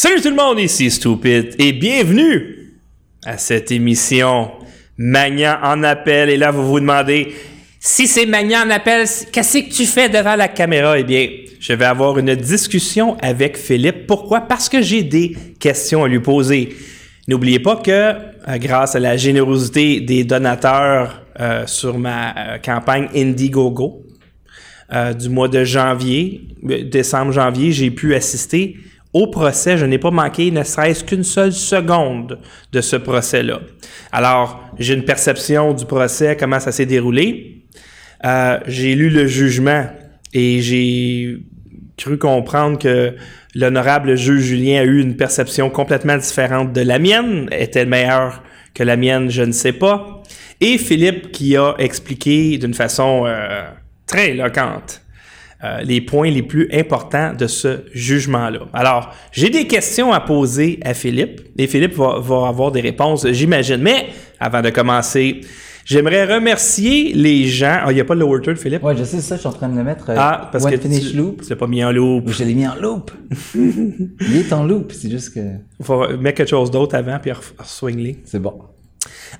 Salut tout le monde, ici Stupid et bienvenue à cette émission Magnan en appel. Et là, vous vous demandez, si c'est Magnan en appel, qu'est-ce que tu fais devant la caméra? Eh bien, je vais avoir une discussion avec Philippe. Pourquoi? Parce que j'ai des questions à lui poser. N'oubliez pas que, euh, grâce à la générosité des donateurs euh, sur ma euh, campagne Indiegogo du mois de janvier, décembre-janvier, j'ai pu assister au procès, je n'ai pas manqué ne serait-ce qu'une seule seconde de ce procès-là. Alors, j'ai une perception du procès, comment ça s'est déroulé. Euh, j'ai lu le jugement et j'ai cru comprendre que l'honorable juge Julien a eu une perception complètement différente de la mienne. Est-elle meilleure que la mienne? Je ne sais pas. Et Philippe qui a expliqué d'une façon euh, très éloquente euh, les points les plus importants de ce jugement-là. Alors, j'ai des questions à poser à Philippe et Philippe va, va avoir des réponses, j'imagine. Mais avant de commencer, J'aimerais remercier les gens. Ah, il n'y a pas le lower third, Philippe? Ouais, je sais ça, je suis en train de le mettre. Euh, ah, parce que finish tu, loop. Tu l'as pas mis en loop. Je l'ai mis en loop. il est en loop, c'est juste que. Il faut mettre quelque chose d'autre avant puis swing C'est bon.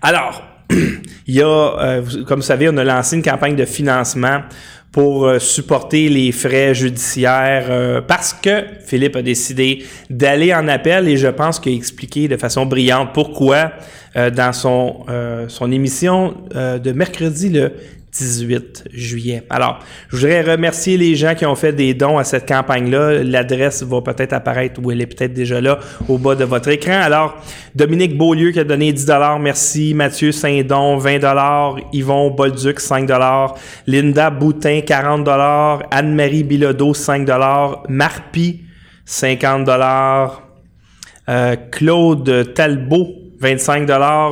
Alors, il y a, euh, comme vous savez, on a lancé une campagne de financement pour euh, supporter les frais judiciaires euh, parce que Philippe a décidé d'aller en appel et je pense qu'il a expliqué de façon brillante pourquoi euh, dans son, son émission de mercredi le 18 juillet. Alors, je voudrais remercier les gens qui ont fait des dons à cette campagne-là. L'adresse va peut-être apparaître ou elle est peut-être déjà là au bas de votre écran. Alors, Dominique Beaulieu qui a donné 10 merci. Mathieu Saint-Don, 20 Yvon Bolduc, 5 Linda Boutin, 40 Anne-Marie Bilodeau, 5 Marpi, 50 euh, Claude Talbot, 25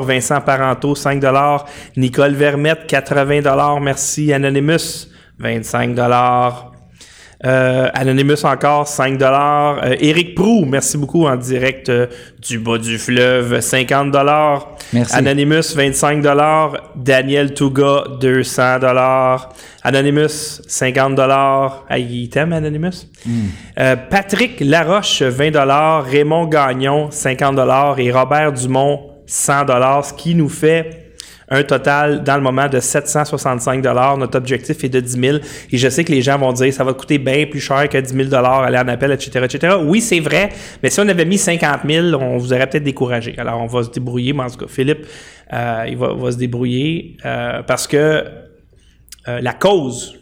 Vincent Parenteau, 5 Nicole Vermette, 80 Merci. Anonymous, 25 euh, Anonymous encore, 5 dollars. Euh, Éric Prou, merci beaucoup en direct euh, du bas du fleuve, 50 dollars. Anonymous, 25 dollars. Daniel Touga, 200 dollars. Anonymous, 50 dollars. Ah, il t'aime, Anonymous? Hmm. Euh, Patrick Laroche, 20 dollars. Raymond Gagnon, 50 dollars. Et Robert Dumont, 100 dollars, ce qui nous fait un total dans le moment de 765 Notre objectif est de 10 000. Et je sais que les gens vont dire ça va coûter bien plus cher que 10 000 aller en appel, etc., etc. Oui, c'est vrai, mais si on avait mis 50 000, on vous aurait peut-être découragé. Alors, on va se débrouiller, mais en tout cas, Philippe, euh, il va, se débrouiller euh, parce que euh, la cause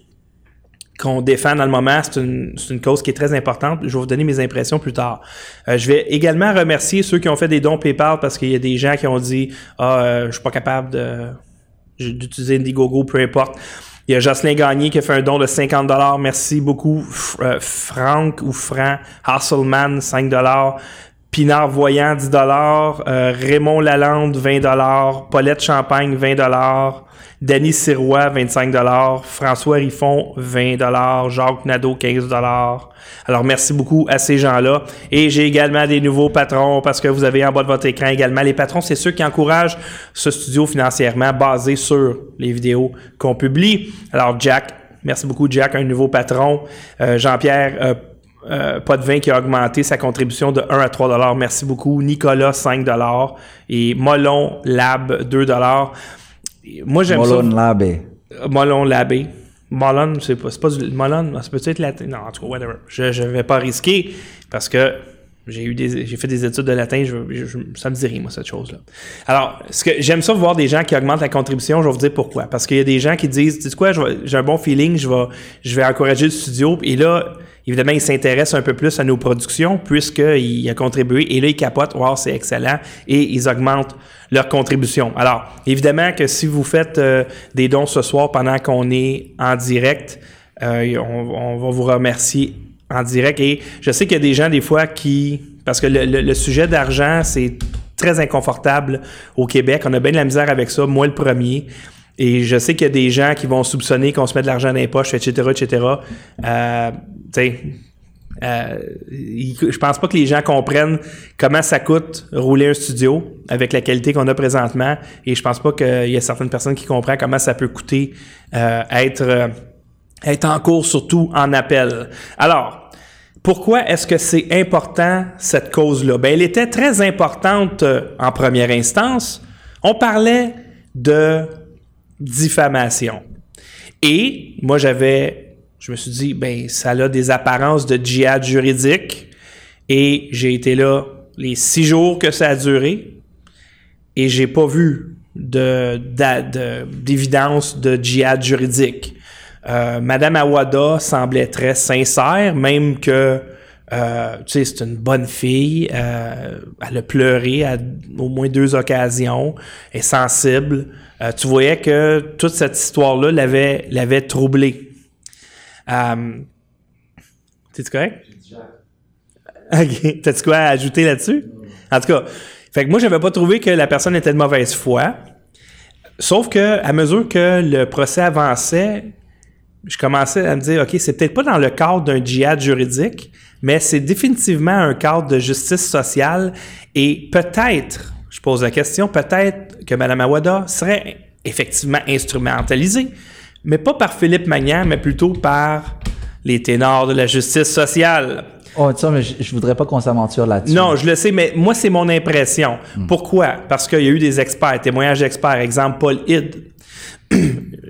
qu'on défend dans le moment, c'est une, une, cause qui est très importante. Je vais vous donner mes impressions plus tard. Euh, je vais également remercier ceux qui ont fait des dons PayPal parce qu'il y a des gens qui ont dit Ah, euh, je suis pas capable de d'utiliser Indiegogo, peu importe. Il y a Jocelyn Gagné qui a fait un don de 50 Merci beaucoup. Euh, Franck ou Franck Hasselman, 5 Pinard Voyant, 10 Raymond Lalande, 20 Paulette Champagne, 20 Danny Sirois, 25 François Riffon, 20 Jacques Nadeau, 15 Alors, merci beaucoup à ces gens-là. Et j'ai également des nouveaux patrons parce que vous avez en bas de votre écran également. Les patrons, c'est ceux qui encouragent ce studio financièrement basé sur les vidéos qu'on publie. Alors, Jack, merci beaucoup, Jack, un nouveau patron. Euh, Jean-Pierre, euh, euh, pas de vin qui a augmenté sa contribution de 1 à 3 dollars. Merci beaucoup. Nicolas, 5 dollars. Et Molon Lab, 2 dollars. Moi, j'aime ça. Molon Labé. Molon Labé. Molon, c'est pas, pas du Molon, ça peut être latin? Non, en tout cas, whatever. Je ne vais pas risquer parce que j'ai eu des, j'ai fait des études de latin, je, ça me dit rien, moi, cette chose-là. Alors, ce que j'aime ça voir des gens qui augmentent la contribution, je vais vous dire pourquoi. Parce qu'il y a des gens qui disent, tu sais quoi, j'ai un bon feeling, je vais, je vais encourager le studio, et là, évidemment, ils s'intéressent un peu plus à nos productions, puisqu'il a contribué, et là, ils capotent, wow, c'est excellent, et ils augmentent leur contribution. Alors, évidemment que si vous faites euh, des dons ce soir pendant qu'on est en direct, euh, on, on va vous remercier en direct. Et je sais qu'il y a des gens, des fois, qui. Parce que le, sujet d'argent, c'est très inconfortable au Québec. On a bien de la misère avec ça, moi le premier. Et je sais qu'il y a des gens qui vont soupçonner qu'on se met de l'argent dans les poches, etc., etc. Euh, euh, je pense pas que les gens comprennent comment ça coûte rouler un studio avec la qualité qu'on a présentement. Et je pense pas qu'il y a certaines personnes qui comprennent comment ça peut coûter euh, être, euh, être en cours, surtout en appel. Alors, pourquoi est-ce que c'est important, cette cause-là? Ben, elle était très importante euh, en première instance. On parlait de diffamation. Et moi, j'avais, je me suis dit, ben, ça a des apparences de djihad juridique. Et j'ai été là les six jours que ça a duré. Et j'ai pas vu de, d'évidence de, djihad juridique. Euh, Madame Awada semblait très sincère, même que euh, tu sais, c'est une bonne fille. Euh, elle a pleuré à au moins deux occasions. Elle est sensible. Tu voyais que toute cette histoire-là l'avait troublée. Euh, T'es-tu correct? Ok. T'as-tu quoi à ajouter là-dessus? En tout cas, fait que moi, j'avais pas trouvé que la personne était de mauvaise foi. Sauf que, à mesure que le procès avançait, je commençais à me dire, OK, c'est peut-être pas dans le cadre d'un djihad juridique, mais c'est définitivement un cadre de justice sociale et peut-être, je pose la question, peut-être que Mme Awada serait effectivement instrumentalisée, mais pas par Philippe Magnan, mais plutôt par les ténors de la justice sociale. Oh, ça, mais je, voudrais pas qu'on s'aventure là-dessus. Non, je le sais, mais moi, c'est mon impression. Hmm. Pourquoi? Parce qu'il y a eu des experts, témoignages d'experts, exemple Paul Hidd.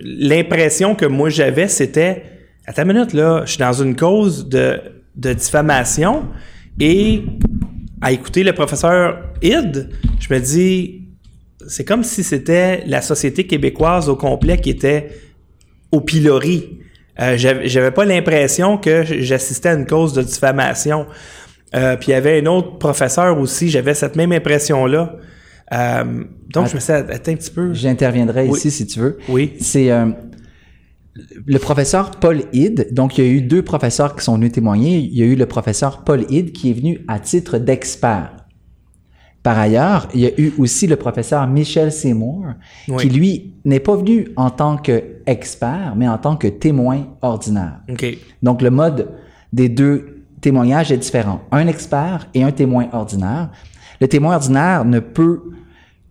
L'impression que moi j'avais, c'était, à ta minute, là, je suis dans une cause de, de diffamation et à écouter le professeur Hidd, je me dis, c'est comme si c'était la société québécoise au complet qui était au pilori. Euh, j'avais pas l'impression que j'assistais à une cause de diffamation. Euh, puis il y avait un autre professeur aussi, j'avais cette même impression-là. Euh, donc, je me suis attends un petit peu. J'interviendrai ici si tu veux. Oui. C'est le professeur Paul Ide. Donc, il y a eu deux professeurs qui sont venus témoigner. Il y a eu le professeur Paul Ide qui est venu à titre d'expert. Par ailleurs, il y a eu aussi le professeur Michel Seymour, qui lui n'est pas venu en tant qu'expert, mais en tant que témoin ordinaire. Donc le mode des deux témoignages est différent. Un expert et un témoin ordinaire. Le témoin ordinaire ne peut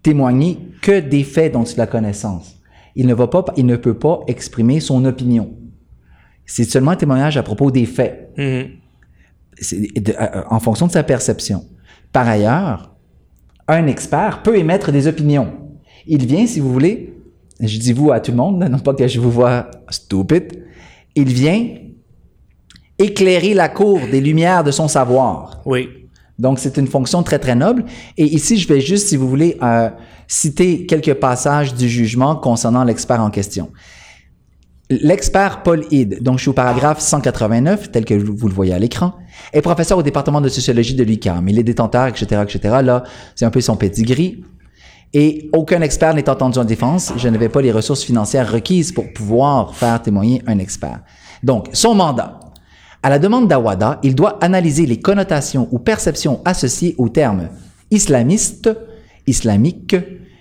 témoigner que des faits dont il a connaissance. Il ne, va pas, il ne peut pas exprimer son opinion. C'est seulement un témoignage à propos des faits, euh, en fonction de sa perception. Par ailleurs, un expert peut émettre des opinions. Il vient, si vous voulez, je dis vous à tout le monde, non pas que je vous vois stupide, il vient éclairer la cour des lumières de son savoir. Oui. Donc, c'est une fonction très, très noble. Et ici, je vais juste, si vous voulez, euh, citer quelques passages du jugement concernant l'expert en question. L'expert Paul Ide, donc je suis au paragraphe 189, tel que vous le voyez à l'écran, est professeur au département de sociologie de l'UQAM. Il est détenteur, etc., etc. Là, c'est un peu son pedigree. Et aucun expert n'est entendu en défense. Je n'avais pas les ressources financières requises pour pouvoir faire témoigner un expert. Donc, son mandat. À la demande d'Awada, il doit analyser les connotations ou perceptions associées aux termes islamiste, islamique,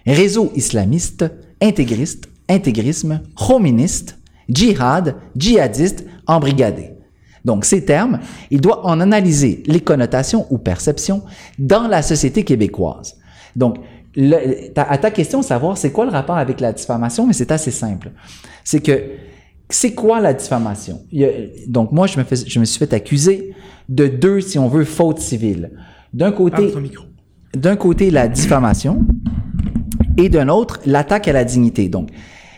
réseau islamiste, intégriste, intégrisme, hoministe, djihad, djihadiste, embrigadé. Donc, ces termes, il doit en analyser les connotations ou perceptions dans la société québécoise. Donc, à ta question, savoir c'est quoi le rapport avec la diffamation, mais c'est assez simple. C'est que, c'est quoi la diffamation? donc, moi, je me, je me suis fait accuser de deux, si on veut, fautes civiles. D'un côté, d'un côté, la diffamation, et d'un autre, l'attaque à la dignité. Donc,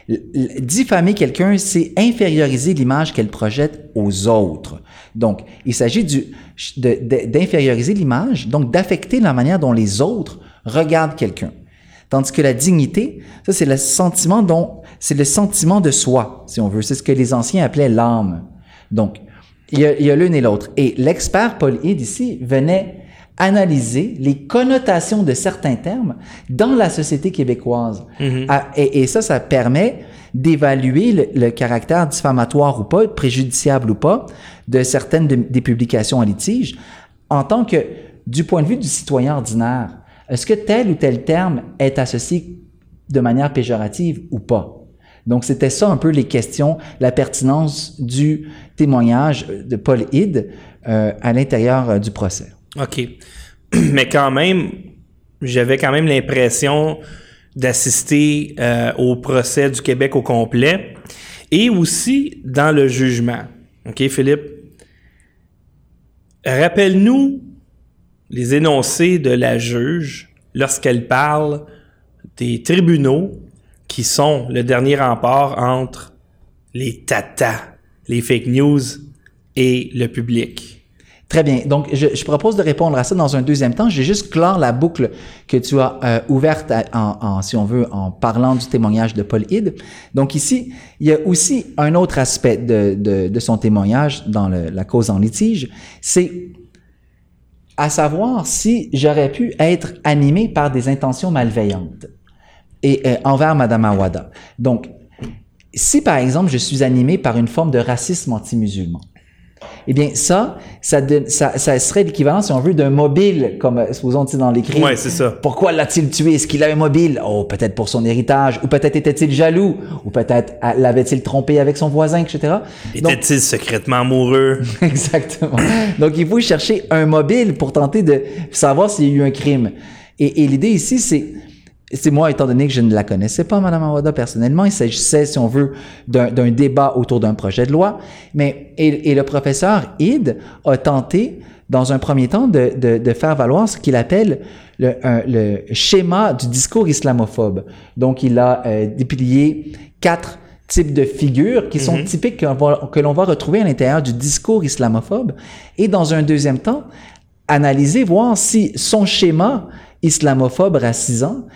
diffamer quelqu'un, c'est inférioriser l'image qu'elle projette aux autres. Donc, il s'agit d'inférioriser l'image, donc d'affecter la manière dont les autres regardent quelqu'un. Tandis que la dignité, ça c'est le sentiment dont, c'est le sentiment de soi, si on veut. C'est ce que les anciens appelaient l'âme. Donc, il y a, l'une et l'autre. Et l'expert Paul Hid ici venait analyser les connotations de certains termes dans la société québécoise. Mm-hmm. Ah, et, ça, ça permet d'évaluer le, caractère diffamatoire ou pas, préjudiciable ou pas, de certaines des publications en litige, en tant que, du point de vue du citoyen ordinaire, est-ce que tel ou tel terme est associé de manière péjorative ou pas? Donc, c'était ça un peu les questions, la pertinence du témoignage de Paul Hid euh, à l'intérieur euh, du procès. OK. Mais quand même, j'avais quand même l'impression d'assister euh, au procès du Québec au complet et aussi dans le jugement. OK, Philippe? Rappelle-nous les énoncés de la juge lorsqu'elle parle des tribunaux qui sont le dernier rempart entre les tatas, les fake news et le public. Très bien. Donc, je, je, propose de répondre à ça dans un deuxième temps. J'ai juste clore la boucle que tu as euh, ouverte, en, si on veut, en parlant du témoignage de Paul Hyde. Donc ici, il y a aussi un autre aspect de, son témoignage dans la cause en litige, c'est à savoir si j'aurais pu être animé par des intentions malveillantes et euh, envers Madame Awada. Donc, si par exemple je suis animé par une forme de racisme anti-musulman, eh bien, ça, ça, ça, ça serait l'équivalent, si on veut, d'un mobile, comme euh, supposons dans l'écrit. Ouais, c'est ça. Pourquoi l'a-t-il tué? Est-ce qu'il avait un mobile? Oh, peut-être pour son héritage, ou peut-être était-il jaloux, ou peut-être euh, l'avait-il trompé avec son voisin, etc. Était-il secrètement amoureux? Exactement. Donc, il faut chercher un mobile pour tenter de savoir s'il y a eu un crime. Et, et l'idée ici, c'est c'est moi, étant donné que je ne la connaissais pas, Mme Awada, personnellement, il s'agissait, si on veut, d'un débat autour d'un projet de loi. Mais, et, et, le professeur Id a tenté, dans un premier temps, de, de, de faire valoir ce qu'il appelle le, un, le, schéma du discours islamophobe. Donc, il a euh, déplié quatre types de figures qui sont mm -hmm. typiques que l'on va retrouver à l'intérieur du discours islamophobe. Et dans un deuxième temps, analyser, voir si son schéma islamophobe racisant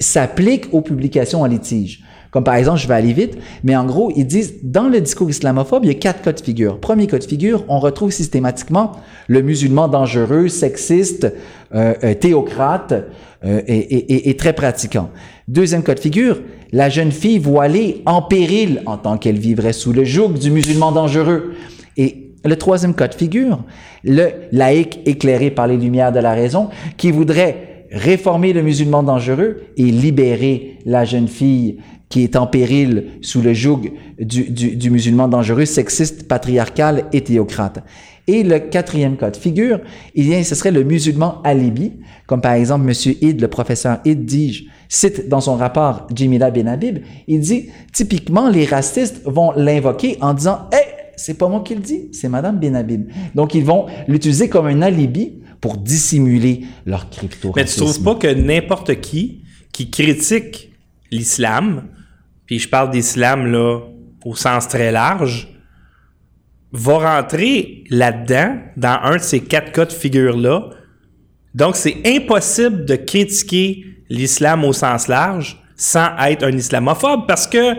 s'applique aux publications en litige. Comme par exemple, je vais aller vite, mais en gros, ils disent, dans le discours islamophobe, il y a quatre cas de figure. Premier cas de figure, on retrouve systématiquement le musulman dangereux, sexiste, euh, euh, théocrate euh, et, et, et, très pratiquant. Deuxième cas de figure, la jeune fille voilée en péril en tant qu'elle vivrait sous le joug du musulman dangereux. Et le troisième cas de figure, le laïc éclairé par les lumières de la raison qui voudrait réformer le musulman dangereux et libérer la jeune fille qui est en péril sous le joug du, du, musulman dangereux, sexiste, patriarcal et théocrate. Et le quatrième cas de figure, y a, ce serait le musulman alibi, comme par exemple Monsieur Id, le professeur Id cite dans son rapport Jimila Benhabib, il dit, typiquement, les racistes vont l'invoquer en disant, hey, c'est pas moi qui le dis, c'est Madame Benhabib. Donc, ils vont l'utiliser comme un alibi pour dissimuler leur crypto Mais tu trouves pas que n'importe qui qui critique l'islam, puis je parle d'islam là au sens très large, va rentrer là-dedans, dans un de ces quatre cas de figure-là. Donc, c'est impossible de critiquer l'islam au sens large sans être un islamophobe parce que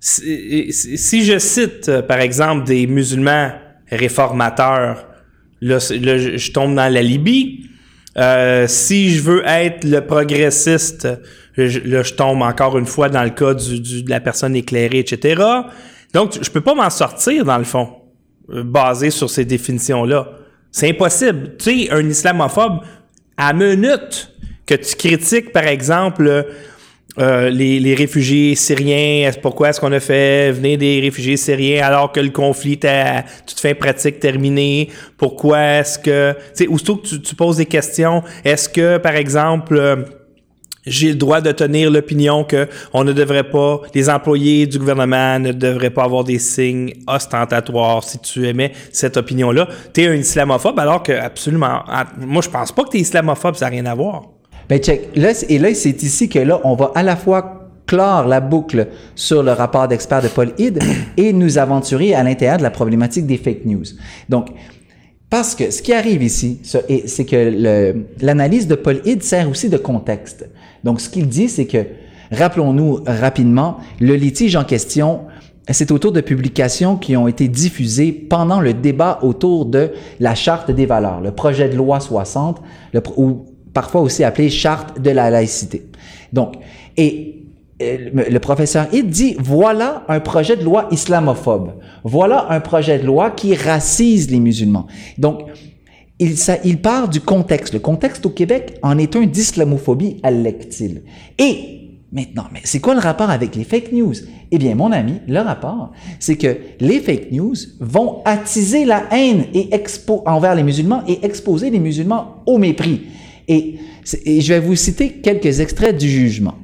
si je cite, par exemple, des musulmans réformateurs Là, là, je tombe dans la Libye. Euh, si je veux être le progressiste, je, là, je tombe encore une fois dans le cas du, du, de la personne éclairée, etc. Donc, je peux pas m'en sortir, dans le fond, euh, basé sur ces définitions-là. C'est impossible. Tu sais, un islamophobe, à minute que tu critiques, par exemple, euh, les, les, réfugiés syriens, pourquoi est-ce qu'on a fait venir des réfugiés syriens alors que le conflit est à toute fin pratique terminé? Pourquoi est-ce que, tu sais, aussitôt que tu, tu, poses des questions, est-ce que, par exemple, euh, j'ai le droit de tenir l'opinion que on ne devrait pas, les employés du gouvernement ne devraient pas avoir des signes ostentatoires si tu aimais cette opinion-là? Tu es un islamophobe alors que absolument, moi je pense pas que tu es islamophobe, ça n'a rien à voir. Ben check. Là, et là, c'est ici que là, on va à la fois clore la boucle sur le rapport d'experts de Paul Hyde et nous aventurer à l'intérieur de la problématique des fake news. Donc, parce que ce qui arrive ici, c'est que l'analyse de Paul Hyde sert aussi de contexte. Donc, ce qu'il dit, c'est que, rappelons-nous rapidement, le litige en question, c'est autour de publications qui ont été diffusées pendant le débat autour de la Charte des valeurs, le projet de loi 60, le, ou parfois aussi appelée charte de la laïcité. Donc, et le professeur Id dit voilà un projet de loi islamophobe. Voilà un projet de loi qui racise les musulmans. Donc, il, ça, il part du contexte. Le contexte au Québec en est un d'islamophobie allectile. Et Maintenant, mais c'est quoi le rapport avec les fake news? Eh bien, mon ami, le rapport, c'est que les fake news vont attiser la haine et expo envers les musulmans et exposer les musulmans au mépris. Et, je vais vous citer quelques extraits du jugement.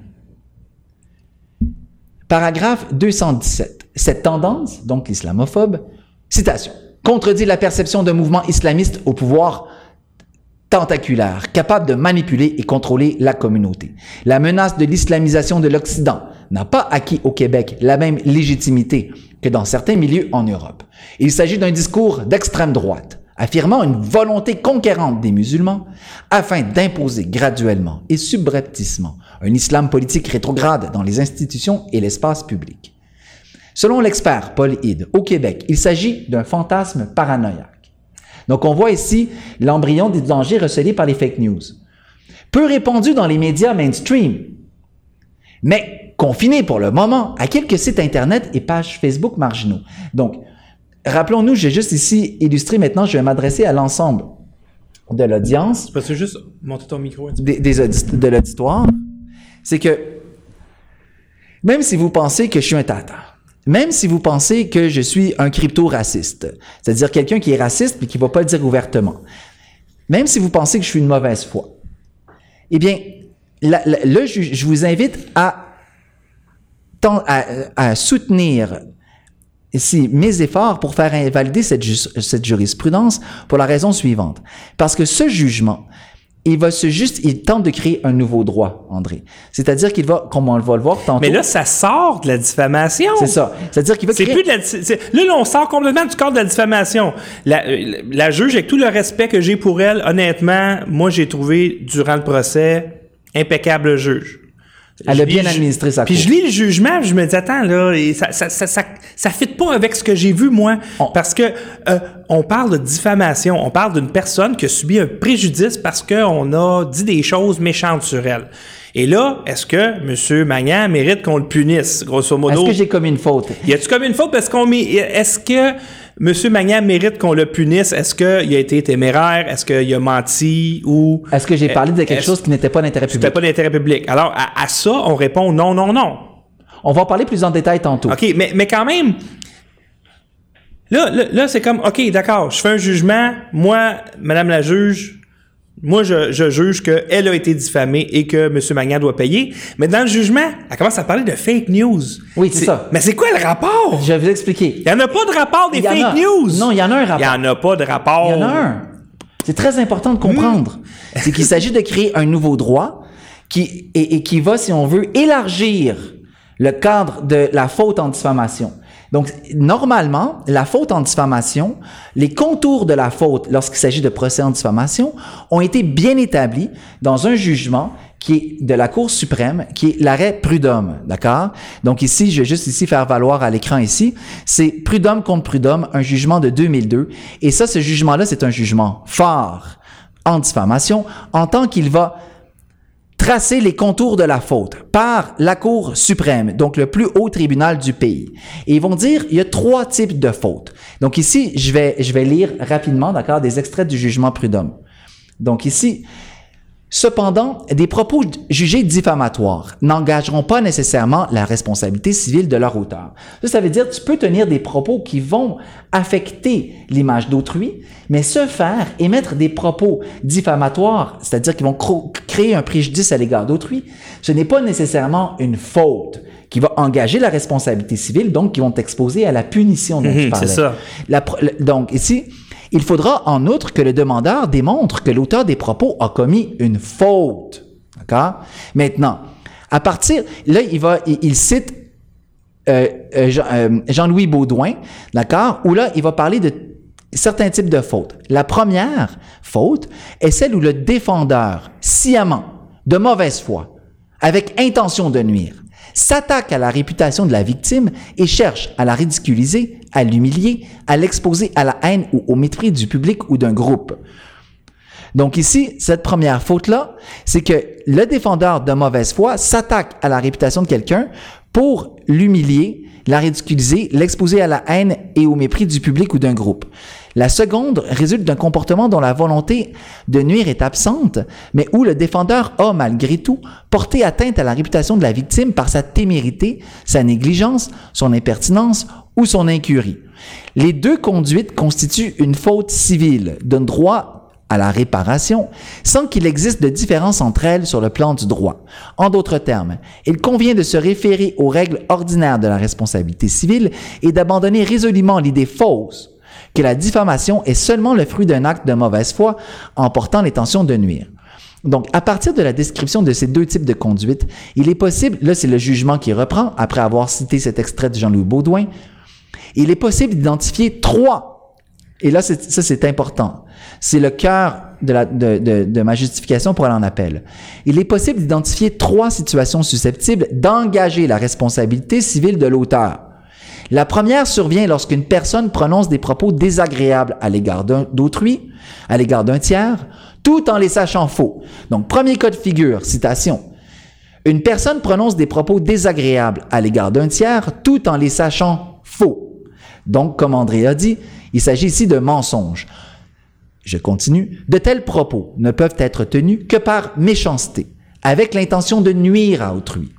Paragraphe 217. Cette tendance, donc l'islamophobe, citation. contredit la perception d'un mouvement islamiste au pouvoir tentaculaire, capable de manipuler et contrôler la communauté. La menace de l'islamisation de l'Occident n'a pas acquis au Québec la même légitimité que dans certains milieux en Europe. Il s'agit d'un discours d'extrême droite, affirmant une volonté conquérante des musulmans afin d'imposer graduellement et subrepticement un islam politique rétrograde dans les institutions et l'espace public. Selon l'expert Paul Hyde, au Québec, il s'agit d'un fantasme paranoïaque. Donc on voit ici l'embryon des dangers recelés par les fake news. Peu répandu dans les médias mainstream, mais confiné pour le moment à quelques sites Internet et pages Facebook marginaux. Donc, rappelons-nous, j'ai juste ici illustré maintenant, je vais m'adresser à l'ensemble de l'audience. Tu peux juste monter ton micro des, de l'auditoire. C'est que même si vous pensez que je suis un tata, même si vous pensez que je suis un crypto-raciste, c'est-à-dire quelqu'un qui est raciste mais qui ne va pas le dire ouvertement, même si vous pensez que je suis une mauvaise foi, eh bien, là, je, vous invite à, à, soutenir ici mes efforts pour faire invalider cette, cette jurisprudence pour la raison suivante. Parce que ce jugement il va se juste, il tente de créer un nouveau droit, André. C'est-à-dire qu'il va, comme on va le voir tantôt. Mais là, ça sort de la diffamation. C'est ça. C'est-à-dire qu'il va créer. Plus de la, là, on sort complètement du cadre de la diffamation. La, la juge, avec tout le respect que j'ai pour elle, honnêtement, moi, j'ai trouvé, durant le procès, impeccable juge. Elle a bien administré sa Puis je lis le jugement, je me dis attends là, ça ça ça ça, ça fit pas avec ce que j'ai vu moi parce que euh, on parle de diffamation, on parle d'une personne qui a subi un préjudice parce qu'on a dit des choses méchantes sur elle. Et là, est-ce que M. Magnan mérite qu'on le punisse, grosso modo? Est-ce que j'ai commis une faute? Y a-tu commis une faute? Parce qu'on est-ce que Monsieur Magnan mérite qu'on le punisse. Est-ce qu'il a été téméraire? Est-ce qu'il a menti ou... Est-ce que j'ai parlé de quelque chose qui n'était pas d'intérêt public? C'était pas d'intérêt public. Alors, à, ça, on répond non, non, non. On va en parler plus en détail tantôt. OK, mais, mais quand même, là, là, là c'est comme, OK, d'accord, je fais un jugement. Moi, Madame la juge, moi, je, je juge qu'elle a été diffamée et que M. Magnan doit payer. Mais dans le jugement, elle commence à parler de fake news. Oui, c'est ça. Mais c'est quoi le rapport? Je vais vous expliquer. Il n'y en a pas de rapport des fake news. Non, il y en a un rapport. Il n'y en a pas de rapport. Il y en a un. C'est très important de comprendre. Hmm. C'est qu'il s'agit de créer un nouveau droit qui, et, et qui va, si on veut, élargir le cadre de la faute en diffamation. Donc, normalement, la faute en diffamation, les contours de la faute lorsqu'il s'agit de procès en diffamation ont été bien établis dans un jugement qui est de la Cour suprême, qui est l'arrêt Prud'homme, d'accord? Donc ici, je vais juste ici faire valoir à l'écran ici, c'est Prud'homme contre Prud'homme, un jugement de 2002. Et ça, ce jugement-là, c'est un jugement fort en diffamation, en tant qu'il va tracer les contours de la faute par la Cour suprême, donc le plus haut tribunal du pays. Et ils vont dire, il y a trois types de fautes. Donc ici, je vais, je vais lire rapidement, d'accord, des extraits du jugement prud'homme. Donc ici, Cependant, des propos jugés diffamatoires n'engageront pas nécessairement la responsabilité civile de leur auteur. Ça, ça veut dire que tu peux tenir des propos qui vont affecter l'image d'autrui, mais se faire émettre des propos diffamatoires, c'est-à-dire qui vont créer un préjudice à l'égard d'autrui, ce n'est pas nécessairement une faute qui va engager la responsabilité civile, donc qui vont t'exposer à la punition dont tu mhm, parlais. C'est ça. donc ici, il faudra en outre que le demandeur démontre que l'auteur des propos a commis une faute. Maintenant, à partir, là, il va, il, cite euh, euh, euh, Jean-Louis Baudouin, d'accord? Où là, il va parler de certains types de fautes. La première faute est celle où le défendeur, sciemment, de mauvaise foi, avec intention de nuire, s'attaque à la réputation de la victime et cherche à la ridiculiser, à l'humilier, à l'exposer à la haine ou au mépris du public ou d'un groupe. Donc ici, cette première faute-là, c'est que le défendeur de mauvaise foi s'attaque à la réputation de quelqu'un pour l'humilier, la ridiculiser, l'exposer à la haine et au mépris du public ou d'un groupe. La seconde résulte d'un comportement dont la volonté de nuire est absente, mais où le défendeur a malgré tout porté atteinte à la réputation de la victime par sa témérité, sa négligence, son impertinence ou son incurie. Les deux conduites constituent une faute civile, d'un droit à la réparation sans qu'il existe de différence entre elles sur le plan du droit. En d'autres termes, il convient de se référer aux règles ordinaires de la responsabilité civile et d'abandonner résolument l'idée fausse que la diffamation est seulement le fruit d'un acte de mauvaise foi en portant l'intention de nuire. Donc, à partir de la description de ces deux types de conduite, il est possible, là c'est le jugement qui reprend, après avoir cité cet extrait de Jean-Louis Baudouin, il est possible d'identifier trois, et là ça c'est important, c'est le cœur de, ma justification pour aller en appel. Il est possible d'identifier trois situations susceptibles d'engager la responsabilité civile de l'auteur. La première survient lorsqu'une personne prononce des propos désagréables à l'égard d'autrui, à l'égard d'un tiers, tout en les sachant faux. Donc, premier cas de figure, citation. Une personne prononce des propos désagréables à l'égard d'un tiers, tout en les sachant faux. Donc, comme André a dit, il s'agit ici de mensonges. Je continue. De tels propos ne peuvent être tenus que par méchanceté, avec l'intention de nuire à autrui.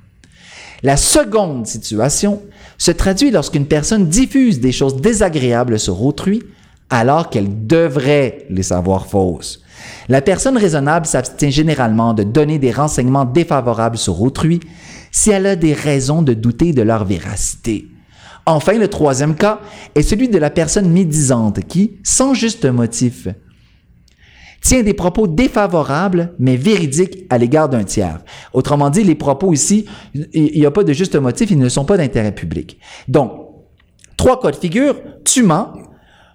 La seconde situation se traduit lorsqu'une personne diffuse des choses désagréables sur autrui alors qu'elle devrait les savoir fausses. La personne raisonnable s'abstient généralement de donner des renseignements défavorables sur autrui si elle a des raisons de douter de leur véracité. Enfin, le troisième cas est celui de la personne médisante qui, sans juste motif, tient des propos défavorables, mais véridiques à l'égard d'un tiers. Autrement dit, les propos ici, il n'y a pas de juste motif, ils ne sont pas d'intérêt public. Donc, trois cas de figure, tu mens,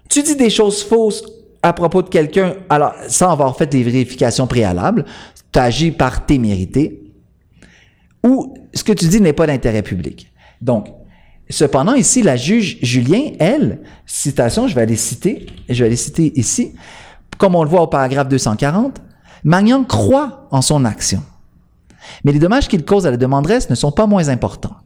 tu dis des choses fausses à propos de quelqu'un, alors sans avoir fait des vérifications préalables, tu agis par témérité, ou ce que tu dis n'est pas d'intérêt public. Donc, cependant, ici, la juge Julien, elle, citation, je vais aller citer, je vais aller citer ici, comme on le voit au paragraphe 240, Magnan croit en son action. Mais les dommages qu'il cause à la demanderesse ne sont pas moins importants.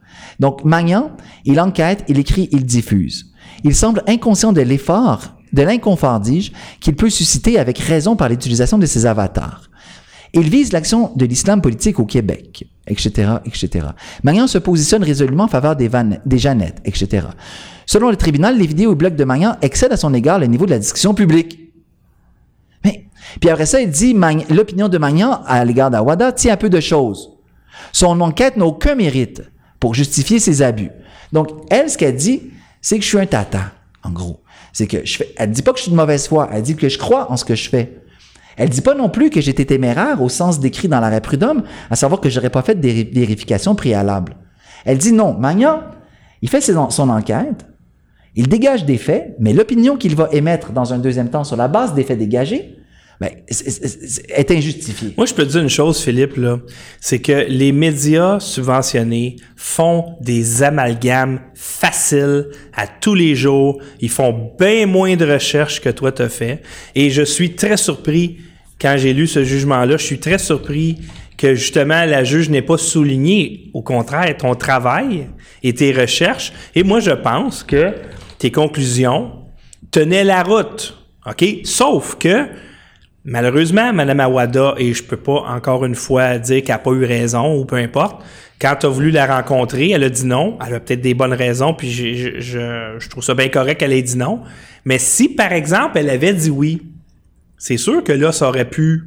Donc, Magnan, il enquête, il écrit, il diffuse. Il semble inconscient de l'effort, de l'inconfort, dis-je, qu'il peut susciter avec raison par l'utilisation de ses avatars. Il vise l'action de l'islam politique au Québec, etc., etc. Magnan se positionne résolument en faveur des, des Jeannettes, etc. Selon le tribunal, les vidéos et blogs de Magnan excèdent à son égard le niveau de la discussion publique. Puis après ça, il dit l'opinion de Magnan à l'égard d'Awada tient un peu de choses. Son enquête n'a aucun mérite pour justifier ses abus. Donc, elle, ce qu'elle dit, c'est que je suis un tata, en gros. C'est que je fais, elle dit pas que je suis de mauvaise foi, elle dit que je crois en ce que je fais. Elle dit pas non plus que j'étais téméraire au sens décrit dans l'arrêt prud'homme, à savoir que j'aurais pas fait des vérifications préalables. Elle dit non, Magnan, il fait son enquête, il dégage des faits, mais l'opinion qu'il va émettre dans un deuxième temps sur la base des faits dégagés, ben, est, injustifié. Moi, je peux te dire une chose, Philippe, c'est que les médias subventionnés font des amalgames faciles à tous les jours. Ils font bien moins de recherches que toi t'as fait. Et je suis très surpris quand j'ai lu ce jugement-là. Je suis très surpris que justement la juge n'ait pas souligné, au contraire, ton travail et tes recherches. Et moi, je pense que tes conclusions tenaient la route. OK? Sauf que Malheureusement, Mme Awada, et je peux pas encore une fois dire qu'elle n'a pas eu raison ou peu importe, quand tu as voulu la rencontrer, elle a dit non. Elle a peut-être des bonnes raisons, puis je, je, trouve ça bien correct qu'elle ait dit non. Mais si, par exemple, elle avait dit oui, c'est sûr que là, ça aurait pu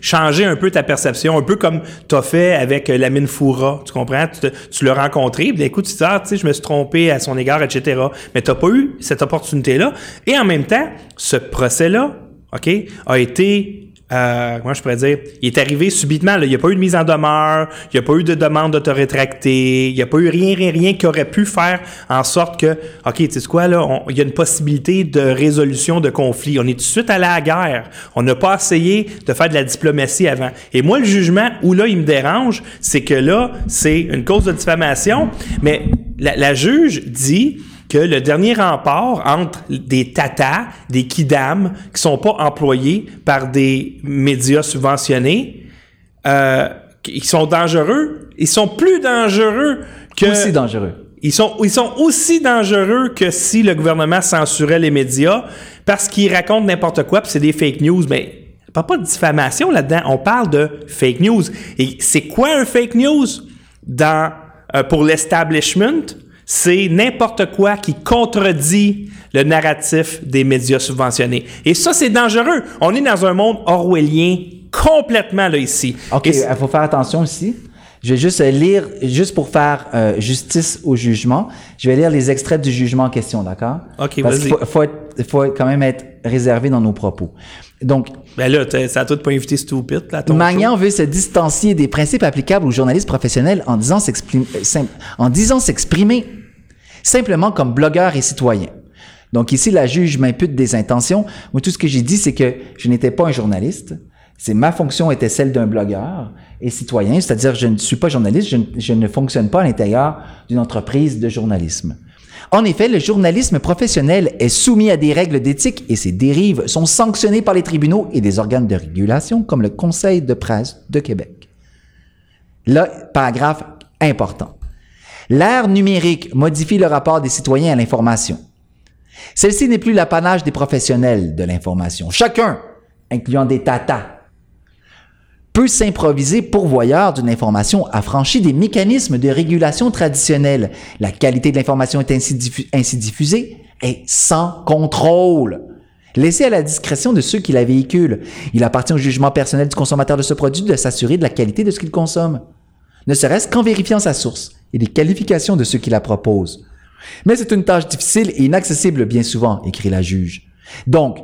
changer un peu ta perception, un peu comme tu as fait avec Lamine Foura, tu comprends? Tu, l'as rencontré, puis écoute, tu dis, ah, tu sais, je me suis trompé à son égard, etc. Mais tu n'as pas eu cette opportunité-là. Et en même temps, ce procès-là, OK, a été, euh, comment je pourrais dire, il est arrivé subitement. Là. Il n'y a pas eu de mise en demeure, il n'y a pas eu de demande de te rétracter, il n'y a pas eu rien, rien, rien qui aurait pu faire en sorte que, OK, tu sais quoi, là, il y a une possibilité de résolution de conflit. On est tout de suite allé à la guerre. On n'a pas essayé de faire de la diplomatie avant. Et moi, le jugement où là, il me dérange, c'est que là, c'est une cause de diffamation, mais la, la juge dit que le dernier rempart entre des tatas, des kidam, qui sont pas employés par des médias subventionnés, euh, ils sont dangereux. Ils sont plus dangereux que... Aussi dangereux. Ils sont, ils sont aussi dangereux que si le gouvernement censurait les médias parce qu'ils racontent n'importe quoi, puis c'est des fake news. Mais on parle pas de diffamation là-dedans, on parle de fake news. Et c'est quoi un fake news? Dans, euh, pour l'establishment, c'est n'importe quoi qui contredit le narratif des médias subventionnés. Et ça, c'est dangereux. On est dans un monde orwellien complètement là ici. OK, il faut faire attention ici. Je vais juste lire, juste pour faire euh, justice au jugement, je vais lire les extraits du jugement en question, d'accord? Ok, Parce vas-y. qu'il faut, faut, quand même être réservé dans nos propos. Donc, Ben là, ça a tout pas invité Stupid, là, ton Magnan veut se distancier des principes applicables aux journalistes professionnels en disant s'exprim- euh, en disant s'exprimer simplement comme blogueur et citoyen. Donc ici, la juge m'impute des intentions. Moi, tout ce que j'ai dit, c'est que je n'étais pas un journaliste. C'est ma fonction était celle d'un blogueur et citoyen, c'est-à-dire je ne suis pas journaliste, je ne, je ne fonctionne pas à l'intérieur d'une entreprise de journalisme. En effet, le journalisme professionnel est soumis à des règles d'éthique et ses dérives sont sanctionnées par les tribunaux et des organes de régulation comme le Conseil de presse de Québec. Là, paragraphe important. L'ère numérique modifie le rapport des citoyens à l'information. Celle-ci n'est plus l'apanage des professionnels de l'information. Chacun, incluant des tatas, peut s'improviser pourvoyeur d'une information affranchie des mécanismes de régulation traditionnels. La qualité de l'information est ainsi, diffu- ainsi diffusée et sans contrôle. Laissée à la discrétion de ceux qui la véhiculent. Il appartient au jugement personnel du consommateur de ce produit de s'assurer de la qualité de ce qu'il consomme. Ne serait-ce qu'en vérifiant sa source et les qualifications de ceux qui la proposent. Mais c'est une tâche difficile et inaccessible bien souvent, écrit la juge. Donc,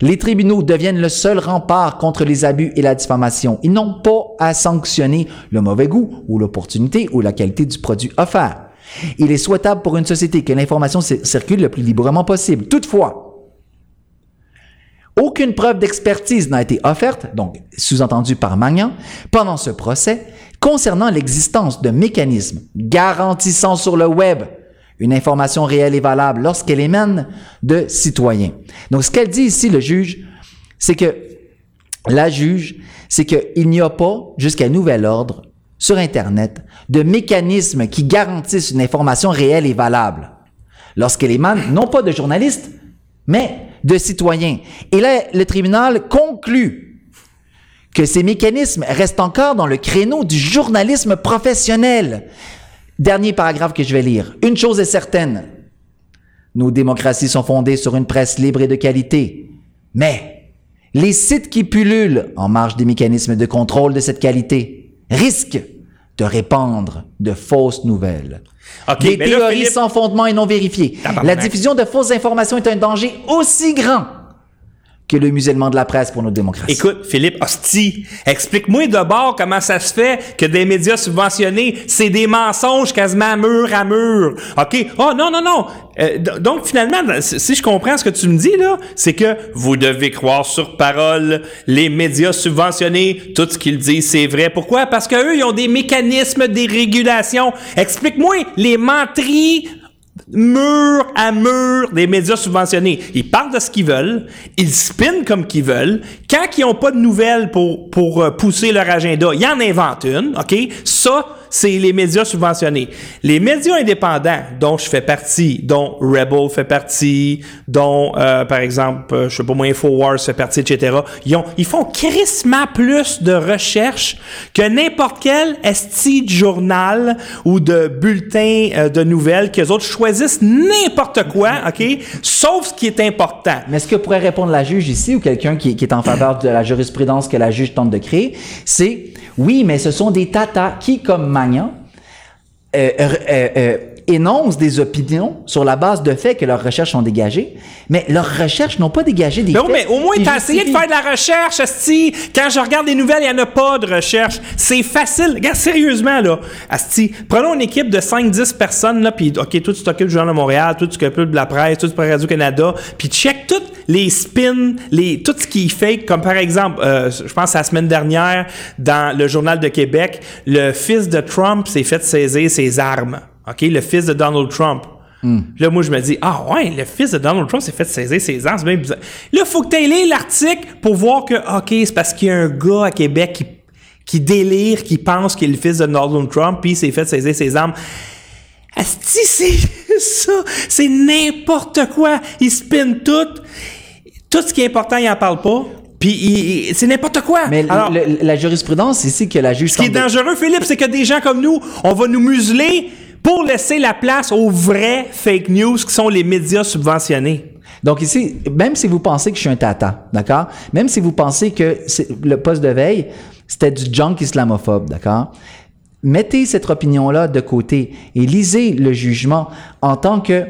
les tribunaux deviennent le seul rempart contre les abus et la diffamation. Ils n'ont pas à sanctionner le mauvais goût ou l'opportunité ou la qualité du produit offert. Il est souhaitable pour une société que l'information cir- circule le plus librement possible. Toutefois, aucune preuve d'expertise n'a été offerte, donc sous-entendu par Magnan, pendant ce procès, concernant l'existence de mécanismes garantissant sur le web une information réelle et valable lorsqu'elle émane de citoyens. Donc, ce qu'elle dit ici, le juge, c'est que la juge, c'est qu'il n'y a pas, jusqu'à nouvel ordre, sur Internet, de mécanismes qui garantissent une information réelle et valable lorsqu'elle émane non pas de journalistes, mais de citoyens. Et là, le tribunal conclut que ces mécanismes restent encore dans le créneau du journalisme professionnel. Dernier paragraphe que je vais lire. Une chose est certaine. Nos démocraties sont fondées sur une presse libre et de qualité. Mais les sites qui pullulent en marge des mécanismes de contrôle de cette qualité risquent de répandre de fausses nouvelles. OK, des là, théories Philippe- sans fondement et non vérifiées. La diffusion de fausses informations est un danger aussi grand que le musellement de la presse pour nos démocraties. Écoute, Philippe, hostie, explique-moi d'abord comment ça se fait que des médias subventionnés, c'est des mensonges quasiment mur à mur. OK? Oh non, non, non. Euh, donc, finalement, si je comprends ce que tu me dis, là, c'est que vous devez croire sur parole les médias subventionnés, tout ce qu'ils disent, c'est vrai. Pourquoi? Parce qu'eux, ils ont des mécanismes de régulation. Explique-moi les menteries mur à mur des médias subventionnés. Ils parlent de ce qu'ils veulent, ils spinent comme qu'ils veulent. Quand ils n'ont pas de nouvelles pour, pour euh, pousser leur agenda, ils en inventent une, OK? Ça, c'est les médias subventionnés. Les médias indépendants, dont je fais partie, dont Rebel fait partie, dont, euh, par exemple, euh, je sais pas moi, InfoWars fait partie, etc., ils, ont, ils font crissement plus de recherche que n'importe quel esti de journal ou de bulletin euh, de nouvelles qu'eux autres choisissent n'importe quoi, OK? Sauf ce qui est important. Mais ce que pourrait répondre la juge ici ou quelqu'un qui, qui est en faveur de la jurisprudence que la juge tente de créer, c'est oui, mais ce sont des tatas qui, comme Magnan, euh, euh, euh, euh, énoncent des opinions sur la base de faits que leurs recherches ont dégagés, mais leurs recherches n'ont pas dégagé des Mais, faits. oui, mais au moins, t'as essayé de faire de la recherche, Asti. Quand je regarde les nouvelles, il n'y en a pas de recherche. C'est facile. Regarde, sérieusement, là. Asti, prenons une équipe de 5-10 personnes, là, puis, OK, toi, tu t'occupes du Journal de Montréal, toi, tu t'occupes de la presse, toi, tu prends Radio-Canada, puis check toutes les spins, les, tout ce qui est fake, comme par exemple, euh, je pense, la semaine dernière, dans le Journal de Québec, le fils de Trump s'est fait saisir ses armes. OK, le fils de Donald Trump. Là, moi, je me dis, ah ouais, le fils de Donald Trump s'est fait saisir ses armes, c'est bien bizarre. Là, il faut que tu aies lu l'article pour voir que, OK, c'est parce qu'il y a un gars à Québec qui, qui délire, qui pense qu'il est le fils de Donald Trump, puis il s'est fait saisir ses armes. Asti, c'est ça, c'est n'importe quoi. Il spin tout. Tout ce qui est important, il en parle pas. Puis c'est n'importe quoi. Mais Alors, le- la jurisprudence ici que la juge ce qui est dangereux, Philippe, c'est que des gens comme nous, on va nous museler pour laisser la place aux vrais fake news qui sont les médias subventionnés. Donc ici, même si vous pensez que je suis un tata, d'accord? Même si vous pensez que le poste de veille, c'était du junk islamophobe, d'accord? mettez cette opinion-là de côté et lisez le jugement en tant que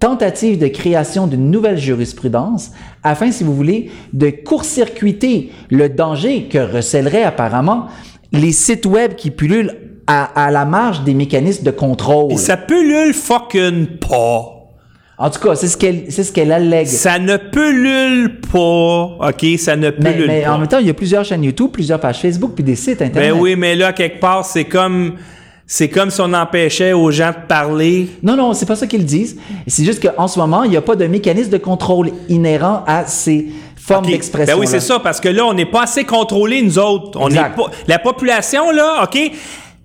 tentative de création d'une nouvelle jurisprudence afin, si vous voulez, de court-circuiter le danger que recèleraient apparemment les sites web qui pullulent à, à la marge des mécanismes de contrôle. Et ça pullule fucking pas. En tout cas, c'est ce qu'elle, c'est ce qu'elle allègue. Ça ne pullule pas, OK? Ça ne Mais, pullule mais pas. en même temps, il y a plusieurs chaînes YouTube, plusieurs pages Facebook, puis des sites Internet. Ben oui, mais là, quelque part, c'est comme... C'est comme si on empêchait aux gens de parler. Non, non, c'est pas ça qu'ils disent. C'est juste qu'en ce moment, il n'y a pas de mécanisme de contrôle inhérent à ces formes d'expression. Ben oui, c'est ça, parce que là, on n'est pas assez contrôlés, nous autres. On n'est Exact. pas... La population, là, OK?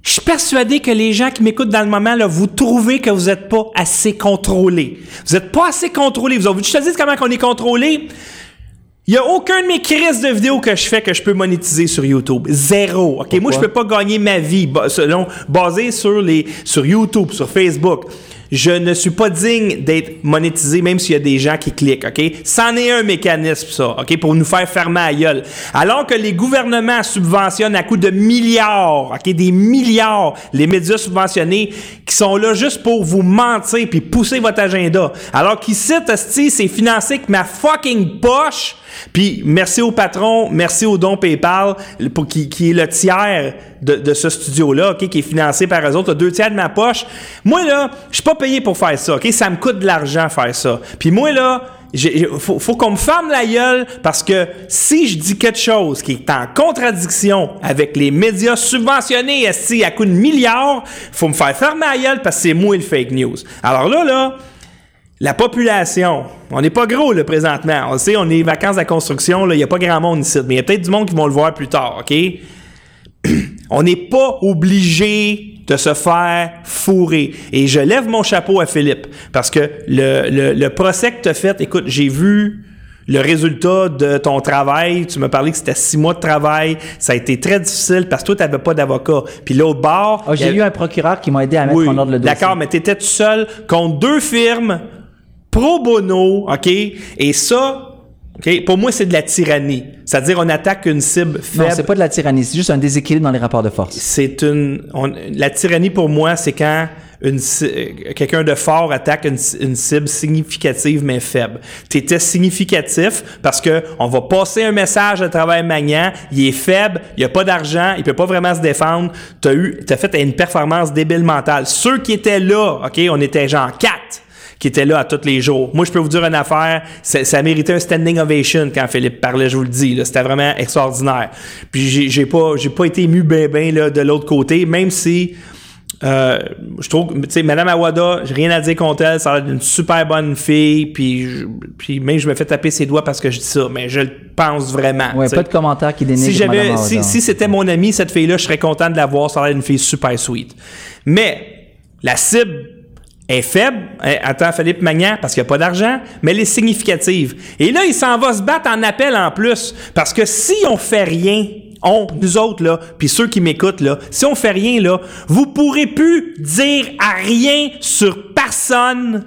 Je suis persuadé que les gens qui m'écoutent dans le moment, là, vous trouvez que vous n'êtes pas assez contrôlés. Vous n'êtes pas assez contrôlés. Vous avez, je te dis comment on est contrôlé? Il n'y a aucun de mes crises de vidéos que je fais que je peux monétiser sur YouTube. Zéro. OK? Moi, je peux pas gagner ma vie selon, basé sur, les, sur YouTube, sur Facebook. Je ne suis pas digne d'être monétisé, même s'il y a des gens qui cliquent, OK? C'en est un mécanisme, ça, OK? Pour nous faire fermer la gueule. Alors que les gouvernements subventionnent à coût de milliards, OK? Des milliards, les médias subventionnés qui sont là juste pour vous mentir puis pousser votre agenda. Alors qu'ici, esti, c'est financé avec ma fucking poche. Puis merci au patron, merci au don PayPal, pour, qui, qui est le tiers de, ce studio-là, OK, qui est financé par eux autres, deux tiers de ma poche. Moi, là, je suis pas pour faire ça, OK? Ça me coûte de l'argent faire ça. Puis moi, là, j'ai- faut, qu'on me ferme la gueule parce que si je dis quelque chose qui est en contradiction avec les médias subventionnés esti, à coût de milliards, faut me faire fermer la gueule parce que c'est moi le fake news. Alors là, là, la population, on n'est pas gros là, présentement. On le sait, on est vacances de la construction, il n'y a pas grand monde ici, mais il y a peut-être du monde qui vont le voir plus tard, OK? on n'est pas obligé de se faire fourrer. Et je lève mon chapeau à Philippe, parce que le, le, le procès que tu as fait, écoute, j'ai vu le résultat de ton travail. Tu m'as parlé que c'était six mois de travail. Ça a été très difficile parce que toi, tu n'avais pas d'avocat. Puis l'autre bord... Ah, il y j'ai eu un procureur qui m'a aidé à mettre oui, en ordre le dossier. D'accord, mais tu étais tout seul contre deux firmes pro bono, OK? Et ça, OK, pour moi, c'est de la tyrannie. C'est-à-dire, on attaque une cible Non, faible. c'est pas de la tyrannie, c'est juste un déséquilibre dans les rapports de force. c'est une. on- la tyrannie, pour moi, c'est quand une euh, quelqu'un de fort attaque une, une cible significative mais faible. Tu étais significatif parce que on va passer un message à travers Magnan, il est faible, il a pas d'argent, il peut pas vraiment se défendre. Tu as eu t'as fait une performance débile mentale. Ceux qui étaient là, OK, on était genre quatre qui étaient là à tous les jours. Moi, je peux vous dire une affaire, ça, ça méritait un standing ovation quand Philippe parlait, je vous le dis. C'était vraiment extraordinaire. Puis j'ai, pas, j'ai pas été ému ben ben là, de l'autre côté, même si euh, je trouve, tu sais, Madame Awada, j'ai rien à dire contre elle, ça a l'air d'une super bonne fille, puis, je- puis même je me fais taper ses doigts parce que je dis ça, mais je le pense vraiment. Ouais, pas de commentaires qui dénigrent Si j'avais, si, si c'était mon ami, cette fille-là, je serais content de la voir. Ça a l'air d'une fille super sweet. Mais la cible est faible. Eh, Attends, Philippe Magnan, parce qu'il n'y a pas d'argent, mais elle est significative. Et là, il s'en va se battre en appel en plus. Parce que si on fait rien, on, nous autres, là, puis ceux qui m'écoutent, là, si on fait rien, là, vous pourrez plus dire à rien sur personne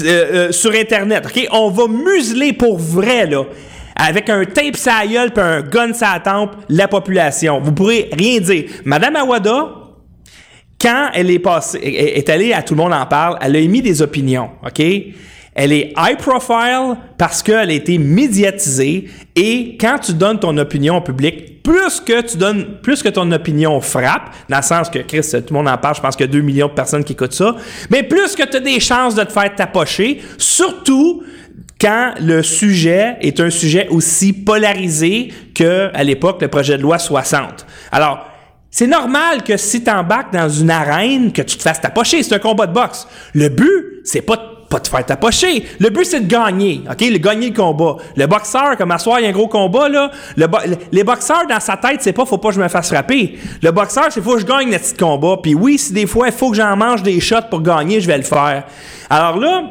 euh, euh, sur Internet. OK? On va museler pour vrai, là. Avec un tape sa gueule puis un gun sa tempe, la population. Vous pourrez rien dire. Madame Awada, quand elle est passée, est allée à Tout le monde en parle, elle a émis des opinions, OK? Elle est high profile parce qu'elle a été médiatisée et quand tu donnes ton opinion au public, plus que tu donnes, plus que ton opinion frappe, dans le sens que Chris, tout le monde en parle, je pense qu'il y a 2 millions de personnes qui écoutent ça, mais plus que tu as des chances de te faire tapocher, surtout quand le sujet est un sujet aussi polarisé que à l'époque le projet de loi 60. Alors, c'est normal que si tu embarques dans une arène, que tu te fasses tapocher. C'est un combat de boxe. Le but, c'est pas de pas te faire tapocher. Le but, c'est de gagner. OK? Le gagner le combat. Le boxeur, comme à soir, il y a un gros combat, là. Le bo- les boxeurs, dans sa tête, c'est pas faut pas que je me fasse frapper. Le boxeur, c'est faut que je gagne le petit combat. Puis oui, si des fois, il faut que j'en mange des shots pour gagner, je vais le faire. Alors là,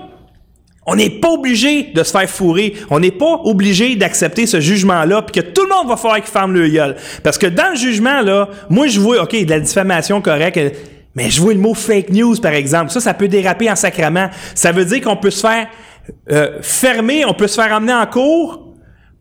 on n'est pas obligé de se faire fourrer. On n'est pas obligé d'accepter ce jugement-là, puis que tout le monde va falloir qu'il ferme le gueule. Parce que dans le jugement, là, moi, je vois, OK, de la diffamation correcte, euh, mais je vois le mot fake news, par exemple. Ça, ça peut déraper en sacrament. Ça veut dire qu'on peut se faire euh, fermer, on peut se faire emmener en cours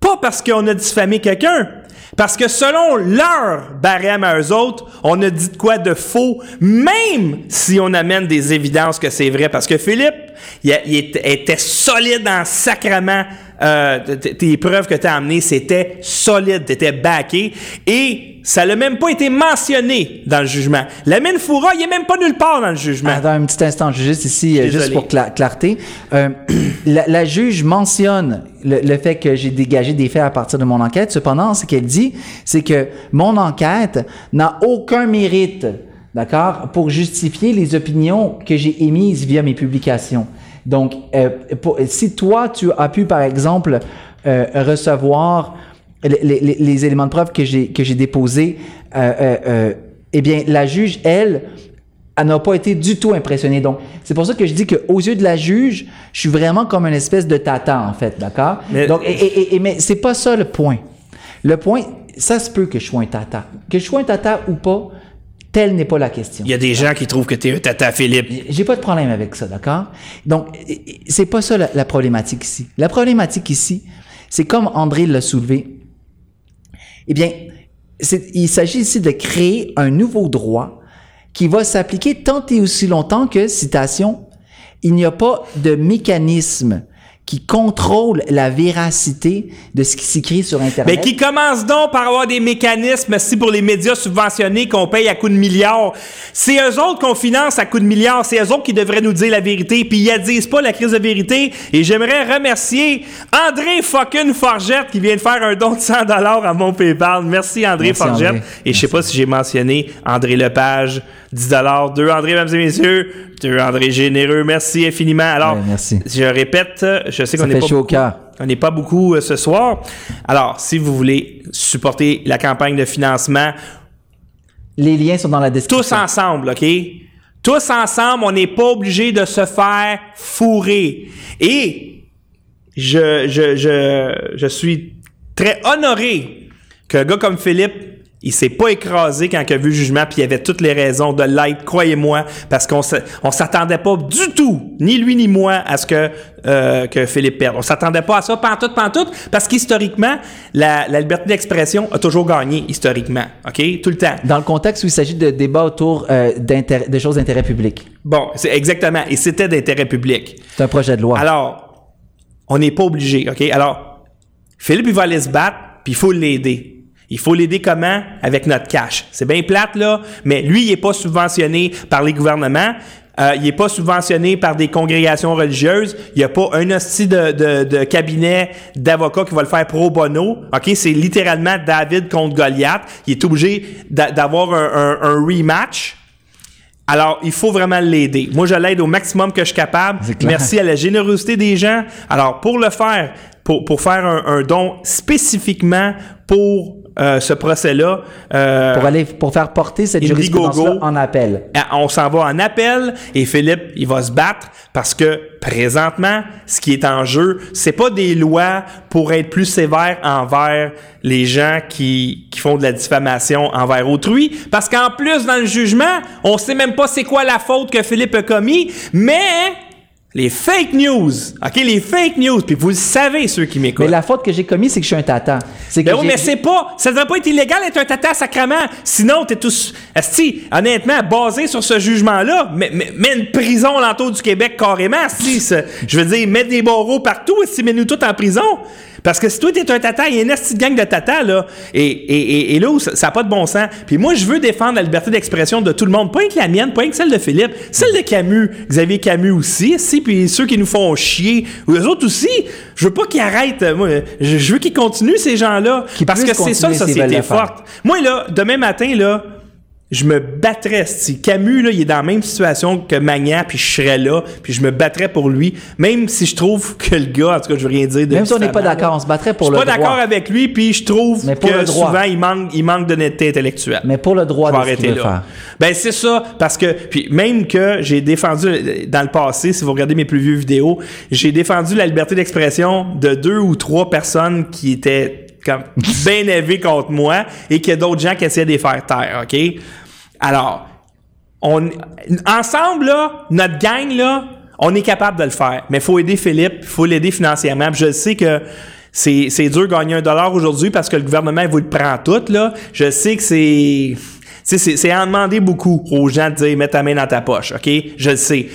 Pas parce qu'on a diffamé quelqu'un, parce que selon leur barème à eux autres, on a dit de quoi de faux, même si on amène des évidences que c'est vrai. Parce que Philippe, il, était, solide en sacrement. Euh, tes preuves que tu as amenées, c'était solide, tu étais backé. Et ça n'a même pas été mentionné dans le jugement. La mine Foura, il est même pas nulle part dans le jugement. Attends un petit instant, juste ici, euh, Désolé. juste pour cla- clarté. Euh, la, la juge mentionne le, le fait que j'ai dégagé des faits à partir de mon enquête. Cependant, ce qu'elle dit, c'est que mon enquête n'a aucun mérite, d'accord, pour justifier les opinions que j'ai émises via mes publications. Donc, euh, pour- si toi, tu as pu, par exemple, euh, recevoir les, les- les éléments de preuve que j'ai que j'ai déposés, euh, euh, euh, eh bien, la juge, elle, elle n'a pas été du tout impressionnée. Donc, c'est pour ça que je dis qu'aux yeux de la juge, je suis vraiment comme une espèce de tata, en fait, d'accord? Mais- Donc, et, et, et- et- mais c'est pas ça le point. Le point, ça se peut que je sois un tata. Que je sois un tata ou pas, telle n'est pas la question. Il y a des gens qui trouvent que tu es un tata Philippe. J'ai pas de problème avec ça, d'accord? Donc, c'est pas ça la, la problématique ici. La problématique ici, c'est comme André l'a soulevé. Eh bien, il s'agit ici de créer un nouveau droit qui va s'appliquer tant et aussi longtemps que, citation, il n'y a pas de mécanisme qui contrôle la véracité de ce qui s'écrit sur Internet. Mais qui commence donc par avoir des mécanismes, si pour les médias subventionnés qu'on paye à coups de milliards. C'est eux autres qu'on finance à coups de milliards. C'est eux autres qui devraient nous dire la vérité. Puis ils disent pas la crise de vérité. Et j'aimerais remercier André fucking Forgette qui vient de faire un don de 100 à mon PayPal. Merci André Merci, Forgette. André. Et je sais pas si j'ai mentionné André Lepage, 10 Deux André, mesdames et messieurs. Deux André généreux. Merci infiniment. Alors, Ouais, merci. je répète, je sais qu'on n'est pas beaucoup- on n'est pas beaucoup euh, ce soir. Alors, si vous voulez supporter la campagne de financement, Les liens sont dans la description. tous ensemble, OK? Tous ensemble, on n'est pas obligé de se faire fourrer. Et je, je, je, je suis très honoré qu'un gars comme Philippe, il s'est pas écrasé quand il a vu le jugement, puis il avait toutes les raisons de l'être, croyez-moi, parce qu'on on s'attendait pas du tout, ni lui ni moi, à ce que, euh, que Philippe perde. On s'attendait pas à ça, pantoute, pantoute, parce qu'historiquement, la, la liberté d'expression a toujours gagné, historiquement, OK? Tout le temps. Dans le contexte où il s'agit de débats autour euh, d'intérêt- de choses d'intérêt public. Bon, c'est exactement. Et c'était d'intérêt public. C'est un projet de loi. Alors, on n'est pas obligé, OK? Alors, Philippe, il va aller se battre, puis il faut l'aider. Il faut l'aider comment? Avec notre cash. C'est bien plate, là, mais lui, il n'est pas subventionné par les gouvernements. Euh, il n'est pas subventionné par des congrégations religieuses. Il n'y a pas un hostie de, de, de cabinet d'avocats qui va le faire pro bono. OK? C'est littéralement David contre Goliath. Il est obligé d'a- d'avoir un, un- un rematch. Alors, il faut vraiment l'aider. Moi, je l'aide au maximum que je suis capable. Merci à la générosité des gens. Alors, pour le faire, pour, pour faire un, un don spécifiquement pour euh, ce procès-là, euh, pour aller pour faire porter cette jurisprudence en appel. euh, on s'en va en appel et Philippe, il va se battre parce que présentement, ce qui est en jeu, c'est pas des lois pour être plus sévères envers les gens qui, qui font de la diffamation envers autrui. Parce qu'en plus, dans le jugement, on sait même pas c'est quoi la faute que Philippe a commis, mais les fake news, OK, les fake news, puis vous le savez, ceux qui m'écoutent. Mais la faute que j'ai commise, c'est que je suis un tata. C'est que Ben oui, mais c'est pas. Ça devrait pas être illégal d'être un tata sacrement. Sinon, t'es tous. Asti, honnêtement, basé sur ce jugement-là, mets, mets- mets une prison l'entour du Québec carrément, ça- Je veux dire, mettre des barreaux partout, asti, mets-nous tous en prison. Parce que si toi, t'es un tata, il y a une asti de gang de tata, là. Et, et, et, et là, où ça n'a pas de bon sens. Puis moi, je veux défendre la liberté d'expression de tout le monde. Pas que la mienne, pas que celle de Philippe. Celle de Camus. Xavier Camus aussi, si. Puis ceux qui nous font chier. Ou eux autres aussi. Je veux pas qu'ils arrêtent. Moi, je, veux qu'ils continuent, ces gens-là. Parce que c'est ça, veulent société forte. Moi, là, demain matin, là, je me battrais. Si Camus, là, il est dans la même situation que Magnan, puis je serais là, puis je me battrais pour lui, même si je trouve que le gars, en tout cas, je veux rien dire de Même si on n'est pas d'accord, on se battrait pour Je le suis pas droit. d'accord avec lui, puis je trouve que droit. souvent, il manque, il manque d'honnêteté intellectuelle. Mais pour le droit Je vais de arrêter là. faire. Ben c'est ça, parce que puis même que j'ai défendu dans le passé, si vous regardez mes plus vieux vidéos, j'ai défendu la liberté d'expression de deux ou trois personnes qui étaient comme bien élevées contre moi et qu'il y a d'autres gens qui essayaient de les faire taire, ok? Alors, on ensemble là, notre gang là, on est capable de le faire, mais il faut aider Philippe, il faut l'aider financièrement. Puis je sais que c'est, c'est dur de gagner un dollar aujourd'hui parce que le gouvernement vous le prend tout, là. Je sais que c'est. C'est, c'est en demander beaucoup aux gens de dire mets ta main dans ta poche, OK? Je le sais.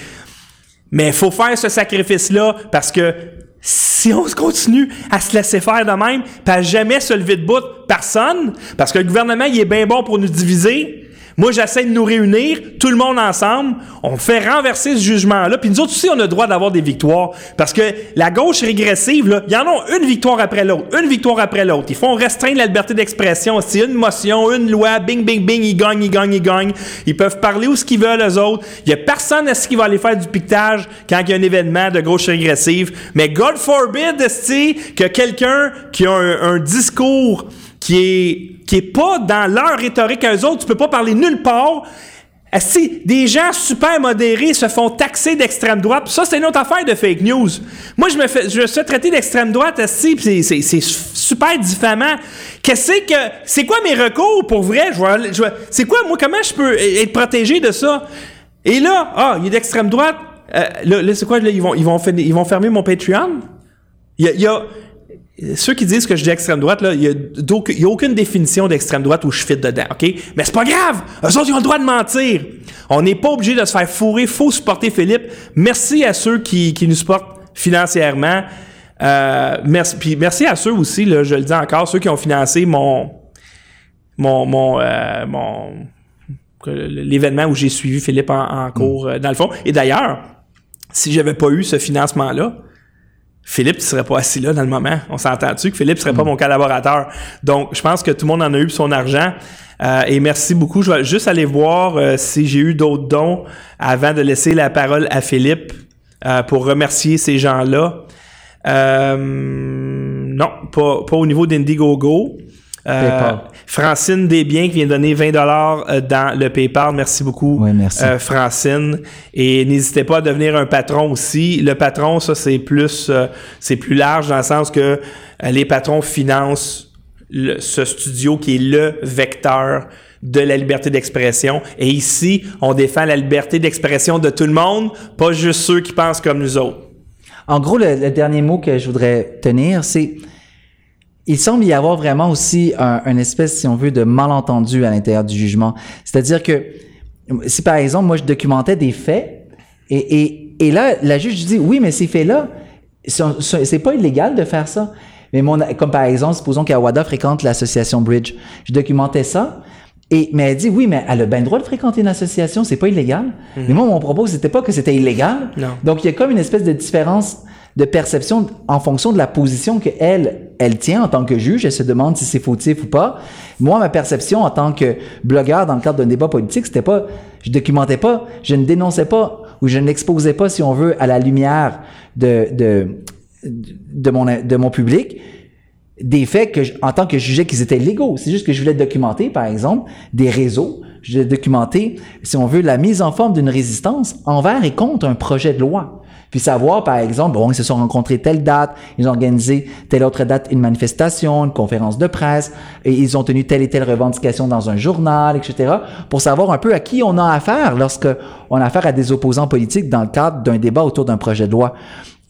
Mais il faut faire ce sacrifice-là parce que si on continue à se laisser faire de même, pas jamais se lever de bout, personne, parce que le gouvernement, il est bien bon pour nous diviser, moi, j'essaie de nous réunir, tout le monde ensemble. On fait renverser ce jugement-là. Puis nous autres aussi, on a le droit d'avoir des victoires. Parce que la gauche régressive, là, y en a une victoire après l'autre, une victoire après l'autre. Ils font restreindre la liberté d'expression. C'est une motion, une loi, bing, bing, bing, ils gagnent, ils gagnent, ils gagnent. Ils peuvent parler où ce qu'ils veulent, eux autres. Il y a personne à ce qui va aller faire du piquetage quand il y a un événement de gauche régressive. Mais God forbid, que quelqu'un qui a un discours qui est, qui est pas dans leur rhétorique à eux autres. Tu peux pas parler nulle part. Si des gens super modérés se font taxer d'extrême droite, ça c'est une autre affaire de fake news. Moi je me fais, je suis traité d'extrême droite, c'est, c'est, c'est super diffamant. Qu'est-ce que, c'est quoi mes recours pour vrai? Je c'est quoi moi comment je peux être protégé de ça? Et là, ah, il a d'extrême droite. Euh, là, c'est quoi? Ils vont, ils vont, ils vont fermer mon Patreon? Il y a, y a ceux qui disent que je dis extrême droite, là, il n'y a, aucune définition d'extrême droite où je fit dedans, OK? Mais c'est pas grave! Eux autres, ils ont le droit de mentir! On n'est pas obligé de se faire fourrer, faut supporter Philippe. Merci à ceux qui, qui nous supportent financièrement. Euh, merci, puis merci à ceux aussi, là, je le dis encore, ceux qui ont financé mon mon mon, euh, mon l'événement où j'ai suivi Philippe en, cours, mm. euh, dans le fond. Et d'ailleurs, si j'avais pas eu ce financement-là, Philippe ne serait pas assis là dans le moment. On s'entend-tu que Philippe serait pas mm. mon collaborateur? Donc, je pense que tout le monde en a eu son argent. Euh, et merci beaucoup. Je vais juste aller voir euh, si j'ai eu d'autres dons avant de laisser la parole à Philippe euh, pour remercier ces gens-là. non, pas, pas au niveau d'Indiegogo. Euh, Francine Desbiens qui vient donner 20 dollars euh, dans le PayPal. Merci beaucoup, euh, Francine. Et n'hésitez pas à devenir un patron aussi. Le patron, ça c'est plus, c'est plus large dans le sens que les patrons financent ce studio qui est le vecteur de la liberté d'expression. Et ici, on défend la liberté d'expression de tout le monde, pas juste ceux qui pensent comme nous autres. En gros, le dernier mot que je voudrais tenir, c'est il semble y avoir vraiment aussi un, espèce, si on veut, de malentendu à l'intérieur du jugement. C'est-à-dire que si par exemple, moi, je documentais des faits, et, et, et là, la juge dit, oui, mais ces faits-là, c'est pas illégal de faire ça. Mais mon, comme par exemple, supposons qu'Awada fréquente l'association Bridge. Je documentais ça. Et, mais elle dit, oui, mais elle a bien le droit de fréquenter une association, c'est pas illégal. Mhm. Mais moi, mon propos, c'était pas que c'était illégal. Non. Donc, il y a comme une espèce de différence de perception en fonction de la position que elle, tient en tant que juge. Elle se demande si c'est fautif ou pas. Moi, ma perception en tant que blogueur dans le cadre d'un débat politique, c'était pas, je documentais pas, je ne dénonçais pas ou je n'exposais pas, si on veut, à la lumière de, de, mon, public des faits en tant que je jugeais qu'ils étaient légaux. C'est juste que je voulais documenter, par exemple, des réseaux. Je voulais documenter, si on veut, la mise en forme d'une résistance envers et contre un projet de loi. Puis savoir, par exemple, bon, ils se sont rencontrés telle date, ils ont organisé telle autre date une manifestation, une conférence de presse, et ils ont tenu telle et telle revendication dans un journal, etc., pour savoir un peu à qui on a affaire lorsque on a affaire à des opposants politiques dans le cadre d'un débat autour d'un projet de loi.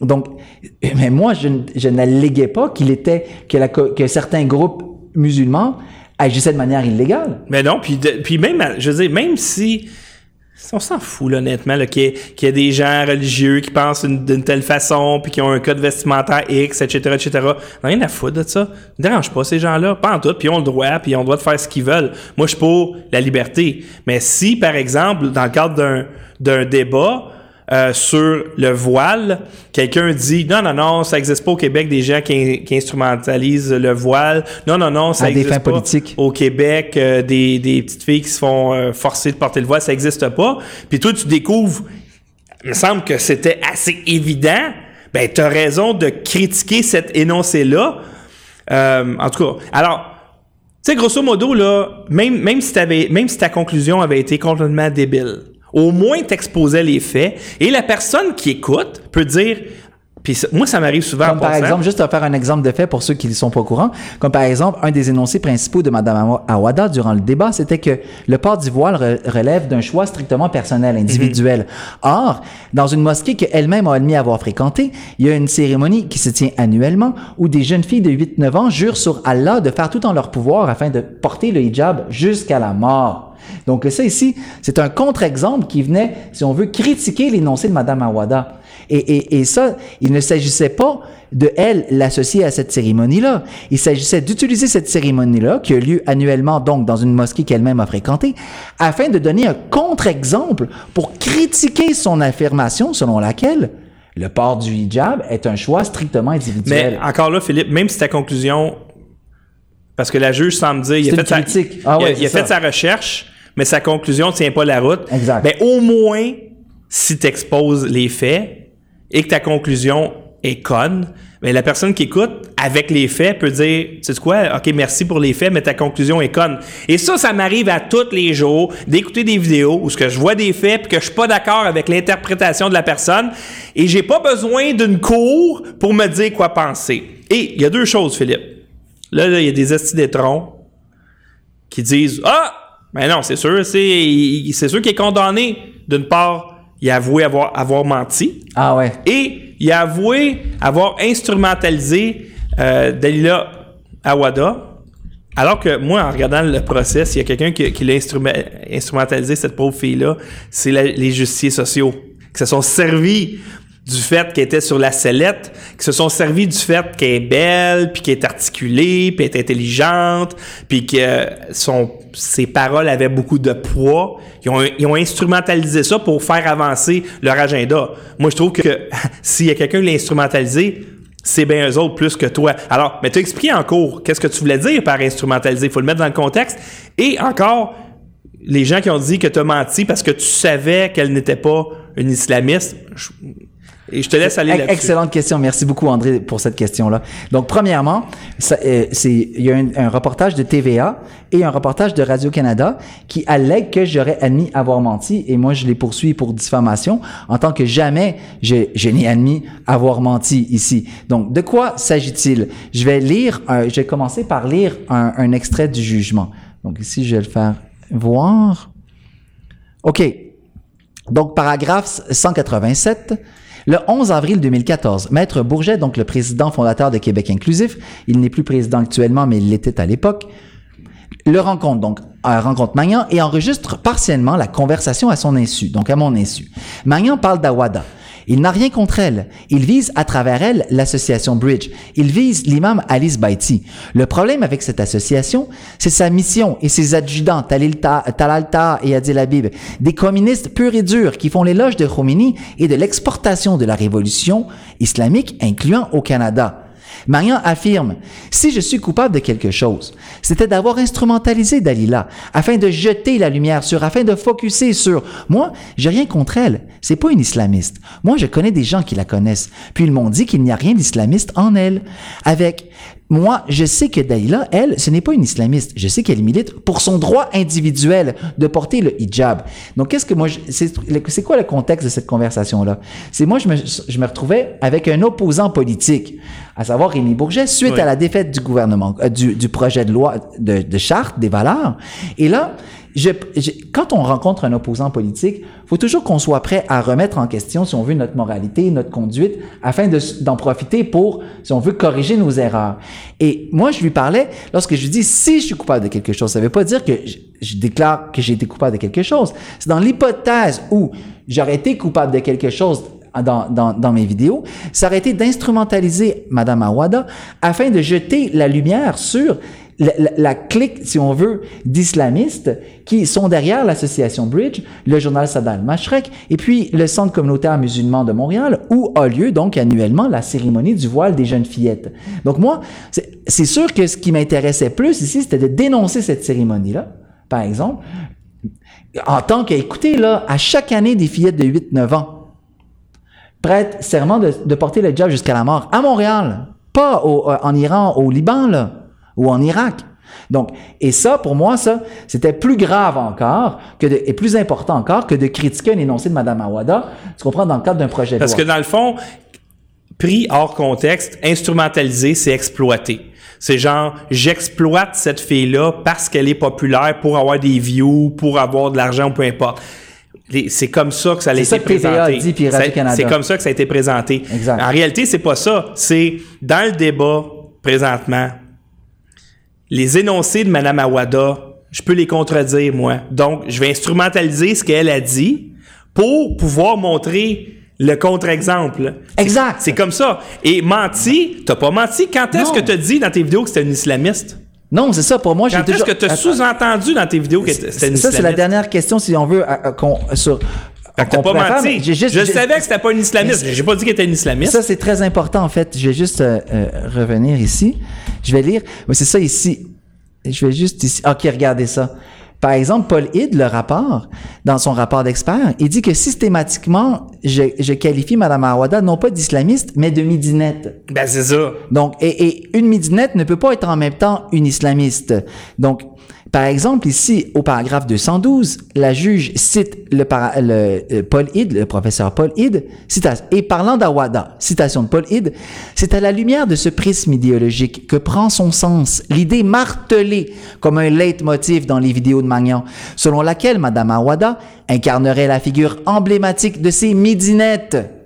Donc, mais moi, je, je n'alléguais pas qu'il était, que, certains groupes musulmans agissaient de manière illégale. Mais non, puis, même, je veux même si on s'en fout, honnêtement, qu'il y, ait des gens religieux qui pensent d'une telle façon, puis qui ont un code vestimentaire X, etc., etc. Rien à foutre de ça. Ne dérange pas ces gens-là. Pas en tout, puis ils ont le droit, puis ils ont le droit de faire ce qu'ils veulent. Moi, je suis pour la liberté. Mais si, par exemple, dans le cadre d'un débat, euh, sur le voile. Quelqu'un dit non, non, non, ça n'existe pas au Québec des gens qui, instrumentalisent le voile. Non, non, non, ça n'existe pas au Québec euh, des, des, petites filles qui se font euh, forcer de porter le voile. Ça n'existe pas. Puis toi, tu découvres, il me semble que c'était assez évident. Ben, tu as raison de critiquer cet énoncé-là. en tout cas, alors, tu sais, grosso modo, là, même, même, si même si ta conclusion avait été complètement débile, au moins t'exposais les faits et la personne qui écoute peut dire Puis moi, ça m'arrive souvent. en Comme par exemple, juste à faire un exemple de fait pour ceux qui ne sont pas au courant, comme par exemple, un des énoncés principaux de Mme Awa- Awada durant le débat, c'était que le port du voile re- relève d'un choix strictement personnel, individuel. Or, dans une mosquée qu'elle-même a admis avoir fréquentée, il y a une cérémonie qui se tient annuellement où des jeunes filles de 8-9 ans jurent sur Allah de faire tout en leur pouvoir afin de porter le hijab jusqu'à la mort. Donc ça ici, c'est un contre-exemple qui venait, si on veut, critiquer l'énoncé de Mme Awada. Et ça, il ne s'agissait pas de elle l'associer à cette cérémonie-là. Il s'agissait d'utiliser cette cérémonie-là, qui a lieu annuellement donc dans une mosquée qu'elle-même a fréquentée, afin de donner un contre-exemple pour critiquer son affirmation selon laquelle le port du hijab est un choix strictement individuel. Mais encore là, Philippe, même si ta conclusion. Parce que la juge semble dire. Il a, fait sa, il Ah a- il a fait sa recherche, mais sa conclusion ne tient pas la route. Exact. Mais au moins, si tu exposes les faits et que ta conclusion est conne, mais la personne qui écoute, avec les faits, peut dire, tu sais quoi, ok, merci pour les faits, mais ta conclusion est conne. Et ça, ça m'arrive à tous les jours d'écouter des vidéos où ce que je vois des faits puis que je suis pas d'accord avec l'interprétation de la personne et j'ai pas besoin d'une cour pour me dire quoi penser. Et il y a deux choses, Philippe. Là, là, il y a des estis d'étrons qui disent Ah, ben non, c'est sûr, c'est il- c'est sûr qu'il est condamné. D'une part, il a avoué avoir, avoir menti Ah ouais. et il a avoué avoir instrumentalisé euh, Dalila Awada. Alors que moi, en regardant le procès, s'il y a quelqu'un qui, qui l'a instrumentalisé, cette pauvre fille-là, c'est les justiciers sociaux qui se sont servis du fait qu'elle était sur la sellette, qui se sont servis du fait qu'elle est belle, puis qu'elle est articulée, puis qu'elle est intelligente, puis que son, ses paroles avaient beaucoup de poids. Ils ont, ils ont instrumentalisé ça pour faire avancer leur agenda. Moi, je trouve que s'il y a quelqu'un qui l'a instrumentalisé, c'est bien eux autres plus que toi. Alors, mais tu expliqué en cours qu'est-ce que tu voulais dire par instrumentaliser. Il faut le mettre dans le contexte. Et encore, les gens qui ont dit que tu as menti parce que tu savais qu'elle n'était pas une islamiste. je- et je te laisse aller là-dessus. Excellente question. Merci beaucoup, André, pour cette question-là. Donc, premièrement, euh, c'est, il y a un, un reportage de TVA et un reportage de Radio-Canada qui allègue que j'aurais admis avoir menti et moi, je les poursuis pour diffamation en tant que jamais je, je n'ai admis avoir menti ici. Donc, de quoi s'agit-il? Je vais lire, un- je vais commencer par lire un, un extrait du jugement. Donc, ici, je vais le faire voir. OK. Donc, paragraphe 187. Le 11 avril 2014, Maître Bourget, donc le président fondateur de Québec Inclusif, il n'est plus président actuellement, mais il l'était à l'époque, le rencontre donc euh, rencontre Magnan et enregistre partiellement la conversation à son insu, donc à mon insu. Magnan parle d'Awada. Il n'a rien contre elle. Il vise à travers elle l'association Bridge. Il vise l'imam Alice Baiti. Le problème avec cette association, c'est sa mission et ses adjudants, Talil Ta- Talal Taha et Adil Habib, des communistes purs et durs qui font l'éloge de Khomeini et de l'exportation de la révolution islamique, incluant au Canada. Marian affirme, si je suis coupable de quelque chose, c'était d'avoir instrumentalisé Dalila afin de jeter la lumière sur, afin de focuser sur. Moi, j'ai rien contre elle. C'est pas une islamiste. Moi, je connais des gens qui la connaissent. Puis ils m'ont dit qu'il n'y a rien d'islamiste en elle. Avec moi, je sais que Dalila, elle, ce n'est pas une islamiste. Je sais qu'elle milite pour son droit individuel de porter le hijab. Donc, qu'est-ce que moi, c'est c'est quoi le contexte de cette conversation-là? C'est moi, je me, je me retrouvais avec un opposant politique, à savoir Rémi Bourget, suite Oui. à la défaite du gouvernement, euh, du, du projet de loi de, de charte des valeurs. Et là, je, quand on rencontre un opposant politique, faut toujours qu'on soit prêt à remettre en question, si on veut, notre moralité, notre conduite, afin d'en profiter pour, si on veut, corriger nos erreurs. Et moi, je lui parlais, lorsque je lui dis, si je suis coupable de quelque chose, ça veut pas dire que je, déclare que j'ai été coupable de quelque chose. C'est dans l'hypothèse où j'aurais été coupable de quelque chose dans mes vidéos, ça aurait été d'instrumentaliser Madame Awada afin de jeter la lumière sur la, clique, si on veut, d'islamistes qui sont derrière l'association Bridge, le journal Sadal Mashrek, et puis le Centre communautaire musulman de Montréal, où a lieu donc annuellement la cérémonie du voile des jeunes fillettes. Donc moi, c'est sûr que ce qui m'intéressait plus ici, c'était de dénoncer cette cérémonie-là, par exemple, en tant que, écoutez, là, à chaque année, des fillettes de 8-9 ans prêtent serment de, porter le job jusqu'à la mort à Montréal, pas euh, en Iran, au Liban, là, ou en Irak. Donc, et ça, pour moi, ça, c'était plus grave encore que de, et plus important encore que de critiquer un énoncé de Mme Awada, tu comprends, dans le cadre d'un projet de Parce que dans le fond, pris hors contexte, instrumentalisé, c'est exploité. C'est genre, j'exploite cette fille-là parce qu'elle est populaire pour avoir des views, pour avoir de l'argent, peu importe. C'est comme ça que ça a été ça que présenté. dit, puis Radio-Canada. C'est comme ça que ça a été présenté. Exact. En réalité, c'est pas ça. C'est dans le débat présentement, les énoncés de Mme Awada, je peux les contredire, moi. Donc, je vais instrumentaliser ce qu'elle a dit pour pouvoir montrer le contre-exemple. Exact. C'est comme ça. Et menti, t'as pas menti. Quand est-ce que t'as dit dans tes vidéos que c'était une islamiste? Non, c'est ça. Pour moi, j'ai Quand est-ce toujours... que t'as Attends. sous-entendu dans tes vidéos que c'était une Ça, c'est la dernière question, si on veut, à- à- qu'on, sur... Fait que t'as pas menti. juste- je savais que c'était pas une islamiste. J'ai pas dit qu'elle était une islamiste. Ça, c'est très important, en fait. Je vais juste euh, euh, revenir ici. Je vais lire. Oui, c'est ça ici. Je vais juste ici. OK, regardez ça. Par exemple, Paul Hyde, le rapport, dans son rapport d'expert, il dit que systématiquement, je, je qualifie Mme Awada non pas d'islamiste, mais de midinette. Ben, c'est ça. Donc, et, et une midinette ne peut pas être en même temps une islamiste. Donc, par exemple, ici, au paragraphe 212, la juge cite le, euh, Paul Hyde, le professeur Paul Hyde, et parlant d'Awada, citation de Paul Hyde, c'est à la lumière de ce prisme idéologique que prend son sens l'idée martelée comme un leitmotiv dans les vidéos de Magnan, selon laquelle Madame Awada incarnerait la figure emblématique de ces midinettes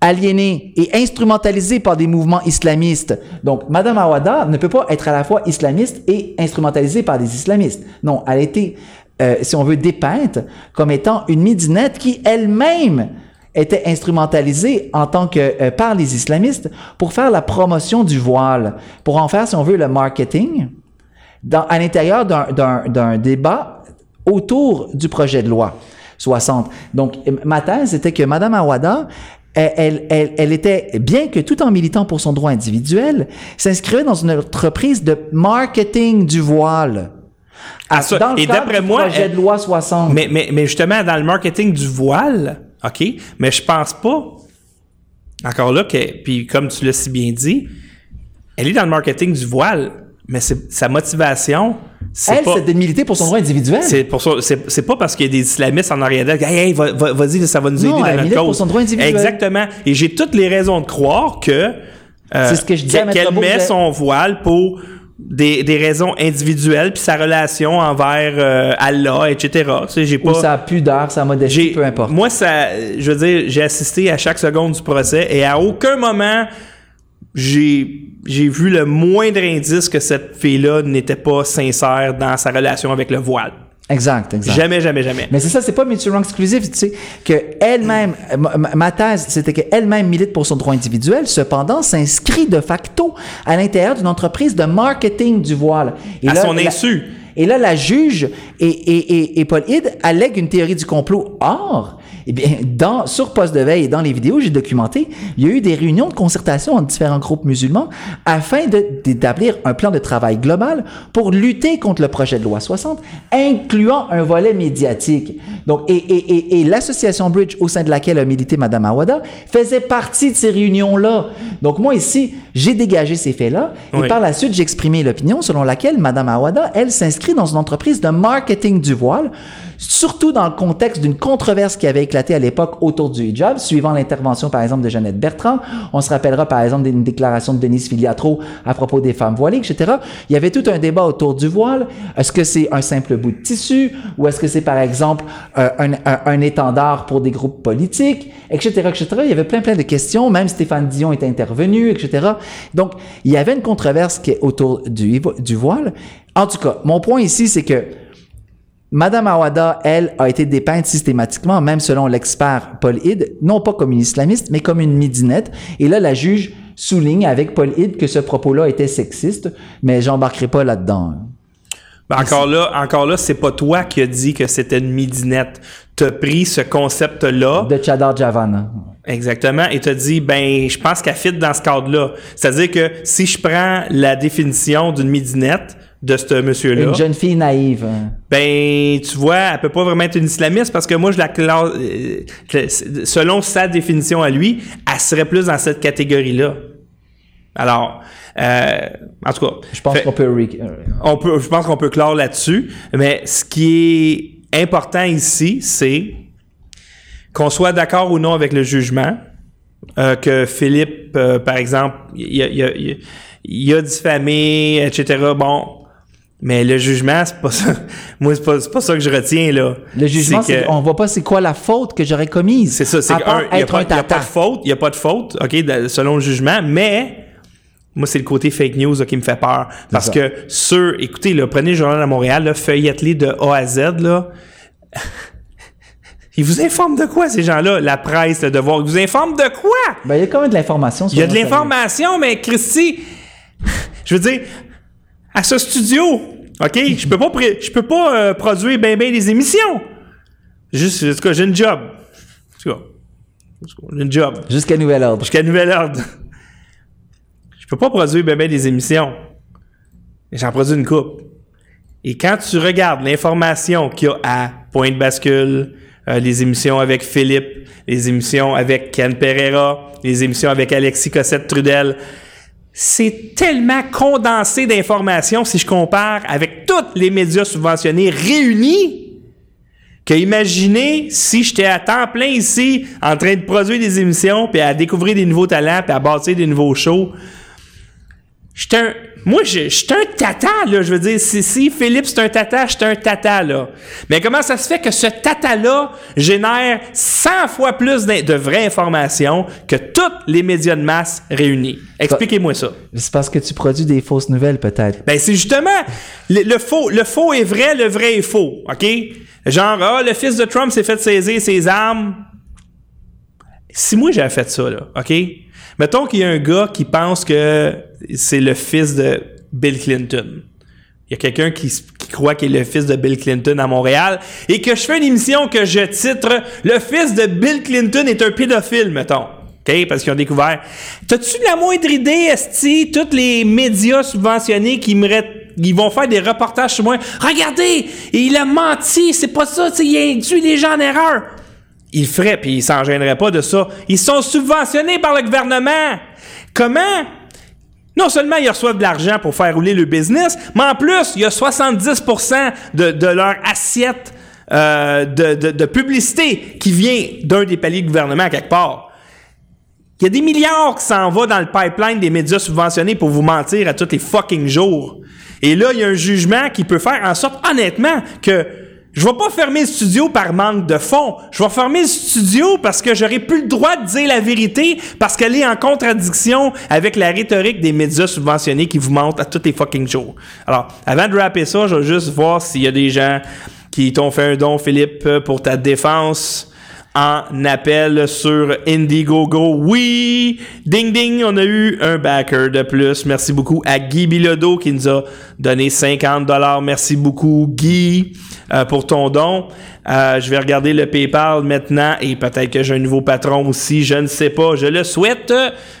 aliénée et instrumentalisée par des mouvements islamistes. Donc, Madame Awada ne peut pas être à la fois islamiste et instrumentalisée par des islamistes. Non, elle a été, euh, si on veut, dépeinte comme étant une midinette qui elle-même était instrumentalisée en tant que euh, par les islamistes pour faire la promotion du voile, pour en faire, si on veut, le marketing dans, à l'intérieur d'un- débat autour du projet de loi 60. Donc, ma thèse était que Mme Awada, elle, elle, elle, elle était, bien que tout en militant pour son droit individuel, s'inscrivait dans une entreprise de marketing du voile. Ah, ça. Dans le Et d'après moi, projet elle- de loi 60. Mais, mais, mais justement, dans le marketing du voile, OK, mais je pense pas, encore là, que, puis comme tu l'as si bien dit, elle est dans le marketing du voile, mais sa motivation, elle, c'est de militer pour son droit individuel. C'est pour ça, c'est, pas parce qu'il y a des islamistes en arrière d'elle, hey, hey, va, va- vas-y, ça va nous Non, aider dans elle notre cause. pour son droit individuel. Exactement. Et j'ai toutes les raisons de croire que euh, C'est ce que je disais à qu'elle met son voile pour des, des raisons individuelles puis sa relation envers euh, Allah, etc. Tu sais, j'ai Ou pas sa pudeur, sa modestie, peu importe. Moi, ça, je veux dire, j'ai assisté à chaque seconde du procès et à aucun moment j'ai j'ai vu le moindre indice que cette fille-là n'était pas sincère dans sa relation avec le voile. Exact, exact. Jamais, jamais, jamais. Mais c'est ça, c'est pas mutual wrong exclusive, tu sais, que elle-même, ma, ma- thèse, c'était qu'elle-même milite pour son droit individuel, cependant s'inscrit de facto à l'intérieur d'une entreprise de marketing du voile. Et À son la- insu. Et là, la juge et, et, et, et Paul Hyde allèguent une théorie du complot. Or, eh bien, dans, sur Poste de veille et dans les vidéos, j'ai documenté, il y a eu des réunions de concertation entre différents groupes musulmans afin d'établir un plan de travail global pour lutter contre le projet de loi 60, incluant un volet médiatique. Donc, et, et, et, et l'association Bridge, au sein de laquelle a milité Mme Awada, faisait partie de ces réunions-là. Donc, moi, ici, j'ai dégagé ces faits-là et par la suite, j'ai exprimé l'opinion selon laquelle Mme Awada, elle, s'inscrit dans une entreprise de marketing du voile, surtout dans le contexte d'une controverse qui avait éclaté à l'époque autour du hijab, suivant l'intervention, par exemple, de Jeannette Bertrand. On se rappellera, par exemple, d'une déclaration de Denise Filiatro à propos des femmes voilées, etc. Il y avait tout un débat autour du voile. Est-ce que c'est un simple bout de tissu ou est-ce que c'est, par exemple, euh, un, étendard pour des groupes politiques, etc., etc. Il y avait plein, plein de questions. Même Stéphane Dion est intervenu, etc. Donc, il y avait une controverse qui est autour du, du voile. En tout cas, mon point ici, c'est que Madame Awada, elle, a été dépeinte systématiquement, même selon l'expert Paul Hyde, non pas comme une islamiste, mais comme une midinette. Et là, la juge souligne avec Paul Hyde que ce propos-là était sexiste, mais j'embarquerai pas là-dedans. Ben, encore là, encore là, c'est pas toi qui as dit que c'était une midinette. T'as pris ce concept-là. De Chadar Javan. Exactement. Et t'as dit, ben, je pense qu'elle fit dans ce cadre-là. C'est-à-dire que si je prends la définition d'une midinette de ce monsieur-là, Une jeune fille naïve. ben, tu vois, elle peut pas vraiment être une islamiste parce que moi, je la classe, euh, selon sa définition à lui, elle serait plus dans cette catégorie-là. Alors, euh, en tout cas, Je pense qu'on peut... on peut, je pense qu'on peut clore là-dessus. Mais ce qui est important ici, c'est qu'on soit d'accord ou non avec le jugement. euh, que Philippe, euh, par exemple, il a, il a- il a- il a diffamé, etc. Bon. Mais le jugement, c'est pas ça. Moi, c'est pas, pas ça que je retiens, là. Le jugement, c'est qu'on voit pas c'est quoi la faute que j'aurais commise. C'est ça, c'est à qu'un, il n'y a, pas- de faute, il n'y a pas de faute, OK, selon le jugement, mais moi, c'est le côté fake news là, qui me fait peur. Parce ça. que sur, écoutez, là, prenez le journal de Montréal, là, feuilletez de A à Z, là. Ils vous informent de quoi, ces gens-là? La presse, le devoir, ils vous informent de quoi? Ben, il y a quand même de l'information. Il y a de l'information, mais Christy, je veux dire, à ce studio, OK, je peux pas, je peux pas euh, produire ben ben des émissions. Juste, en tout cas, j'ai une job. En tout cas, j'ai une job. Jusqu'à nouvel ordre. Jusqu'à nouvel ordre. Je peux pas produire ben ben des émissions. J'en produis une coupe. Et quand tu regardes l'information qu'il y a à Point de bascule, euh, les émissions avec Philippe, les émissions avec Ken Pereira, les émissions avec Alexis Cossette-Trudel, c'est tellement condensé d'informations si je compare avec tous les médias subventionnés réunis que imaginez si j'étais à temps plein ici en train de produire des émissions puis à découvrir des nouveaux talents puis à bâtir des nouveaux shows. J'étais un, moi, je- un tata, là. Je veux dire, si, si Philippe, c'est un tata, j'étais un tata, là. Mais comment ça se fait que ce tata-là génère 100 fois plus de vraies informations que tous les médias de masse réunis? Expliquez-moi ça. C'est parce que tu produis des fausses nouvelles, peut-être. Ben, c'est justement, le, le faux, le faux est vrai, le vrai est faux, OK? Genre, ah, le fils de Trump s'est fait saisir ses armes. Si moi j'avais fait ça, là, OK? Mettons qu'il y a un gars qui pense que c'est le fils de Bill Clinton. Il y a quelqu'un qui, croit qu'il est le fils de Bill Clinton à Montréal et que je fais une émission que je titre Le fils de Bill Clinton est un pédophile, mettons. OK? Parce qu'ils ont découvert. T'as-tu la moindre idée, Esti, tous les médias subventionnés qui me ils vont faire des reportages sur moi? Regardez, il a menti, c'est pas ça, il a induit les gens en erreur. Il le ferait, puis il s'en gênerait pas de ça. Ils sont subventionnés par le gouvernement. Comment? Non seulement ils reçoivent de l'argent pour faire rouler le business, mais en plus, il y a 70% de, de leur assiette euh, de, de- de publicité qui vient d'un des paliers de gouvernement quelque part. Il y a des milliards qui s'en vont dans le pipeline des médias subventionnés pour vous mentir à tous les fucking jours. Et là, il y a un jugement qui peut faire en sorte, honnêtement, que je vais pas fermer le studio par manque de fonds. Je vais fermer le studio parce que j'aurais plus le droit de dire la vérité parce qu'elle est en contradiction avec la rhétorique des médias subventionnés qui vous mentent à tous les fucking jours. Alors, avant de rapper ça, je vais juste voir s'il y a des gens qui t'ont fait un don, Philippe, pour ta défense en appel sur Indiegogo. Oui! Ding ding, on a eu un backer de plus. Merci beaucoup à Guy Bilodeau qui nous a donné 50 dollars. Merci beaucoup Guy euh, pour ton don. Euh, je vais regarder le PayPal maintenant et peut-être que j'ai un nouveau patron aussi. Je ne sais pas. Je le souhaite,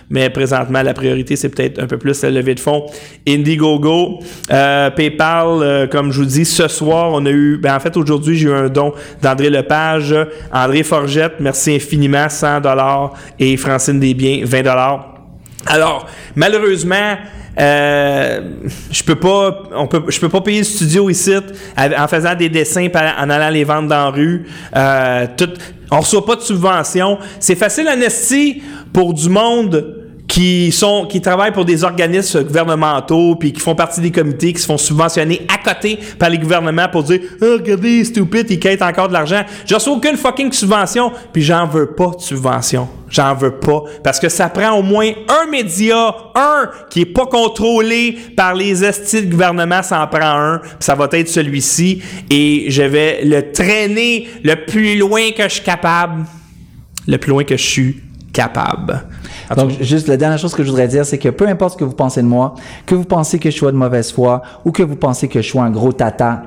mais présentement la priorité c'est peut-être un peu plus la levée de fonds. Indiegogo, euh, PayPal, euh, comme je vous dis, ce soir on a eu, ben en fait aujourd'hui j'ai eu un don d'André Lepage, André Forgette, merci infiniment, 100 dollars et Francine Desbiens, 20 dollars. Alors, malheureusement, euh, je peux pas, on peut, je peux pas payer le studio ici en faisant des dessins, en allant les vendre dans la rue. Euh, tout, on reçoit pas de subvention. C'est facile en esti pour du monde qui sont qui travaillent pour des organismes gouvernementaux puis qui font partie des comités qui se font subventionner à côté par les gouvernements pour dire oh, regardez stupide ils quittent encore de l'argent. Je reçois aucune fucking subvention puis j'en veux pas de subvention. J'en veux pas. Parce que ça prend au moins un média un qui est pas contrôlé par les estis de gouvernement ça en prend un puis ça va être celui-ci. Et je vais le traîner le plus loin que je suis capable le plus loin que je suis capable Donc, juste la dernière chose que je voudrais dire, c'est que peu importe ce que vous pensez de moi, que vous pensez que je sois de mauvaise foi ou que vous pensez que je sois un gros tata,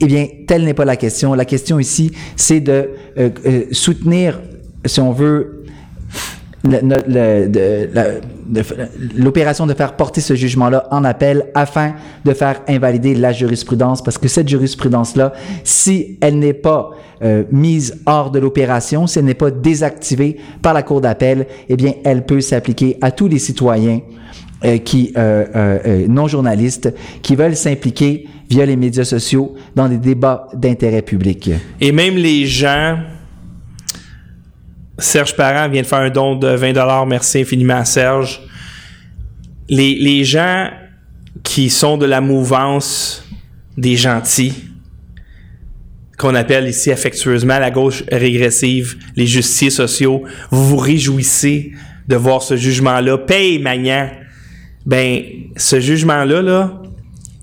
eh bien, telle n'est pas la question. La question ici, c'est de euh, euh, soutenir, si on veut, le- le- le- de- la- de- l'opération de faire porter ce jugement-là en appel afin de faire invalider la jurisprudence parce que cette jurisprudence-là, si elle n'est pas euh, mise hors de l'opération, si elle n'est pas désactivée par la Cour d'appel, eh bien, elle peut s'appliquer à tous les citoyens euh, qui euh, euh, non journalistes qui veulent s'impliquer via les médias sociaux dans des débats d'intérêt public. Et même les gens Serge Parent vient de faire un don de 20 Merci infiniment à Serge. Les, les gens qui sont de la mouvance des gentils, qu'on appelle ici affectueusement la gauche régressive, les justiciers sociaux, vous vous réjouissez de voir ce jugement-là. Paye, Magnan. Ben, ce jugement-là, là,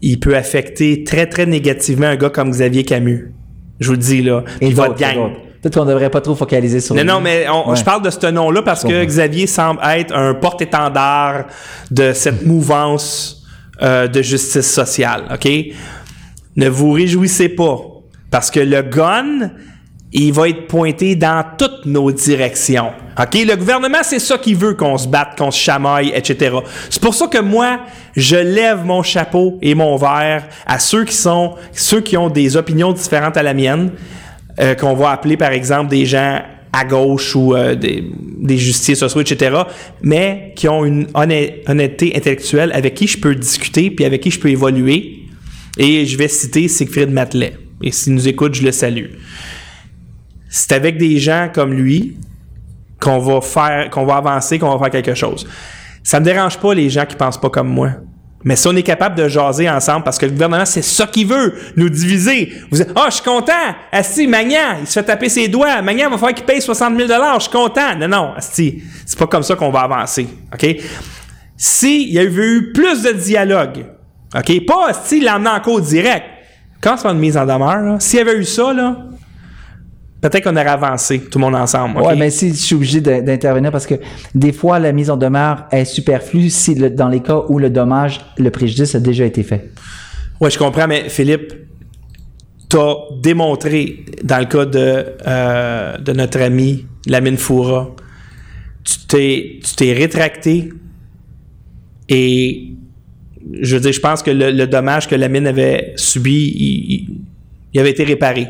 il peut affecter très, très négativement un gars comme Xavier Camus. Je vous le dis, là. Et Puis votre gang. Peut-être qu'on devrait pas trop focaliser sur Non, lui. non, mais on- Ouais. je parle de ce nom-là parce que. Xavier semble être un porte-étendard de cette mouvance euh, de justice sociale, OK? Ne vous réjouissez pas parce que le gun, il va être pointé dans toutes nos directions. OK? Le gouvernement, c'est ça qu'il veut qu'on se batte, qu'on se chamaille, etc. C'est pour ça que moi, je lève mon chapeau et mon verre à ceux qui sont, ceux qui ont des opinions différentes à la mienne, euh, qu'on va appeler, par exemple, des gens à gauche ou euh, des, des justiciers sociaux, etc., mais qui ont une honn- honnêteté intellectuelle avec qui je peux discuter puis avec qui je peux évoluer. Et je vais citer Siegfried Matelet. Et s'il nous écoute, je le salue. C'est avec des gens comme lui qu'on va faire, qu'on va avancer, qu'on va faire quelque chose. Ça me dérange pas les gens qui pensent pas comme moi. Mais si on est capable de jaser ensemble, parce que le gouvernement, c'est ça qu'il veut, nous diviser. Vous êtes, ah, je suis content. Asti, Magnan, il se fait taper ses doigts. Magnan va falloir qu'il paye 60 000 Je suis content. Non, non, Asti, c'est pas comme ça qu'on va avancer. OK? S'il y avait eu plus de dialogue, OK? Pas Asti l'emmener en cours direct. Quand c'est une mise en demeure, s'il y avait eu ça, là, peut-être qu'on aurait avancé, tout le monde ensemble. Ouais, mais si je suis obligé d'intervenir parce que des fois, la mise en demeure est superflue si le- dans les cas où le dommage, le préjudice a déjà été fait. Oui, je comprends, mais Philippe, tu as démontré, dans le cas de, euh, de notre ami Lamine Foura, tu t'es, tu t'es rétracté et je veux dire, je pense que le, le dommage que Lamine avait subi, il avait été réparé.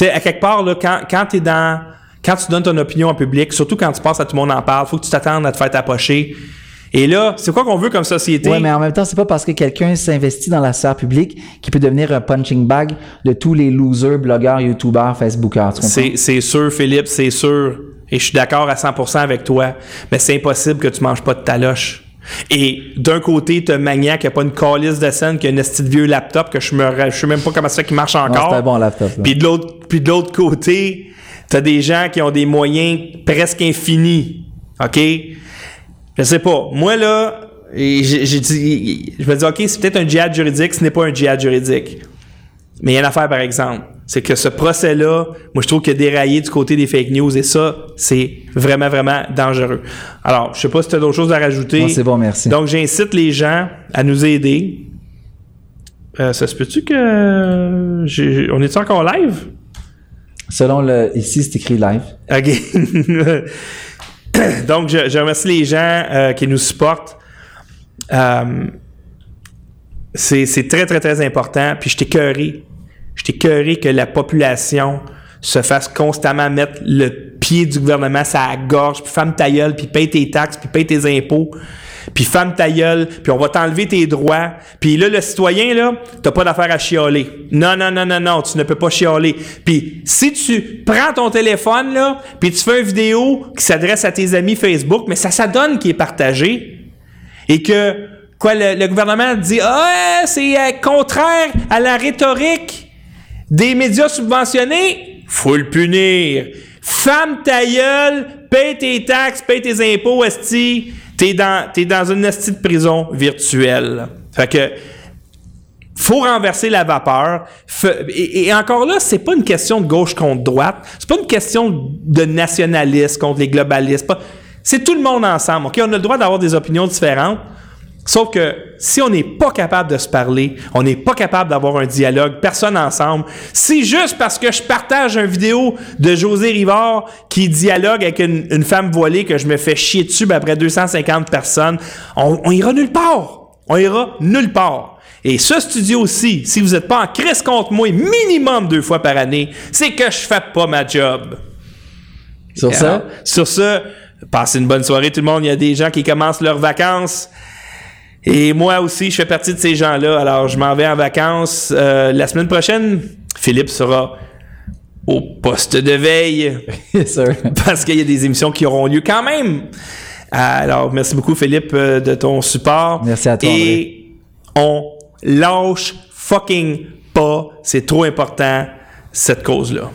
Tu sais, à quelque part, là, quand, quand tu dans. Quand tu donnes ton opinion en public, surtout quand tu passes à tout le monde en parle, faut que tu t'attendes à te faire tapocher. Et là, c'est quoi qu'on veut comme société? Ouais, mais en même temps, c'est pas parce que quelqu'un s'investit dans la sphère publique qu'il peut devenir un punching bag de tous les losers, blogueurs, youtubeurs, facebookers. C'est sûr, Philippe, c'est sûr. Et je suis d'accord à 100% avec toi. Mais c'est impossible que tu manges pas de taloche. Et d'un côté, t'as Magnan qui a pas une calice de scène, qui a un esti de vieux laptop que je me, je sais même pas comment ça marche encore. c'est un bon laptop. Puis de l'autre, puis de l'autre côté, t'as des gens qui ont des moyens presque infinis. OK? Je sais pas. Moi, là, j'ai dit, je me dis, OK, c'est peut-être un djihad juridique, ce n'est pas un djihad juridique. Mais il y a une affaire, par exemple. C'est que ce procès-là, moi, je trouve qu'il a déraillé du côté des fake news et ça, c'est vraiment, vraiment dangereux. Alors, je sais pas si tu as d'autres choses à rajouter. C'est bon, merci. Donc, j'incite les gens à nous aider. Euh, ça se peut-tu que. on est encore live? Selon le. Ici, c'est écrit live. OK. Donc, je, je remercie les gens euh, qui nous supportent. Euh, c'est c'est très, très, très important. Puis je t'ai t'ai cœuré que la population se fasse constamment mettre le pied du gouvernement à la gorge, puis femme ta gueule, puis paye tes taxes, puis paye tes impôts, puis femme ta gueule, puis on va t'enlever tes droits. Puis là, le citoyen, là, t'as pas d'affaire à chialer. Non, non, non, non, non, tu ne peux pas chialer. Puis si tu prends ton téléphone, là, puis tu fais une vidéo qui s'adresse à tes amis Facebook, mais ça, ça donne qui est partagé, et que quoi le, le gouvernement dit ah c'est euh, contraire à la rhétorique des médias subventionnés faut le punir femme ta gueule paye tes taxes paye tes impôts esti t'es dans t'es dans une esti de prison virtuelle fait que faut renverser la vapeur. Et, encore là, c'est pas une question de gauche contre droite. C'est pas une question de nationalistes contre les globalistes. C'est tout le monde ensemble. Ok, on a le droit d'avoir des opinions différentes. Sauf que si on n'est pas capable de se parler, on n'est pas capable d'avoir un dialogue, personne ensemble, c'est juste parce que je partage une vidéo de José Rivard qui dialogue avec une, une femme voilée que je me fais chier dessus ben, après 250 personnes, on, on ira nulle part. On ira nulle part. Et ce studio aussi, si vous n'êtes pas en crise contre moi minimum deux fois par année, c'est que je fais pas ma job. Sur ça, sur ce, passez une bonne soirée tout le monde. Il y a des gens qui commencent leurs vacances. Et moi aussi, je fais partie de ces gens-là. Alors, je m'en vais en vacances. Euh, la semaine prochaine, Philippe sera au poste de veille Yes, sir. parce qu'il y a des émissions qui auront lieu quand même. Alors, merci beaucoup, Philippe, euh, de ton support. Merci à toi, Et on lâche fucking pas. C'est trop important, cette cause-là.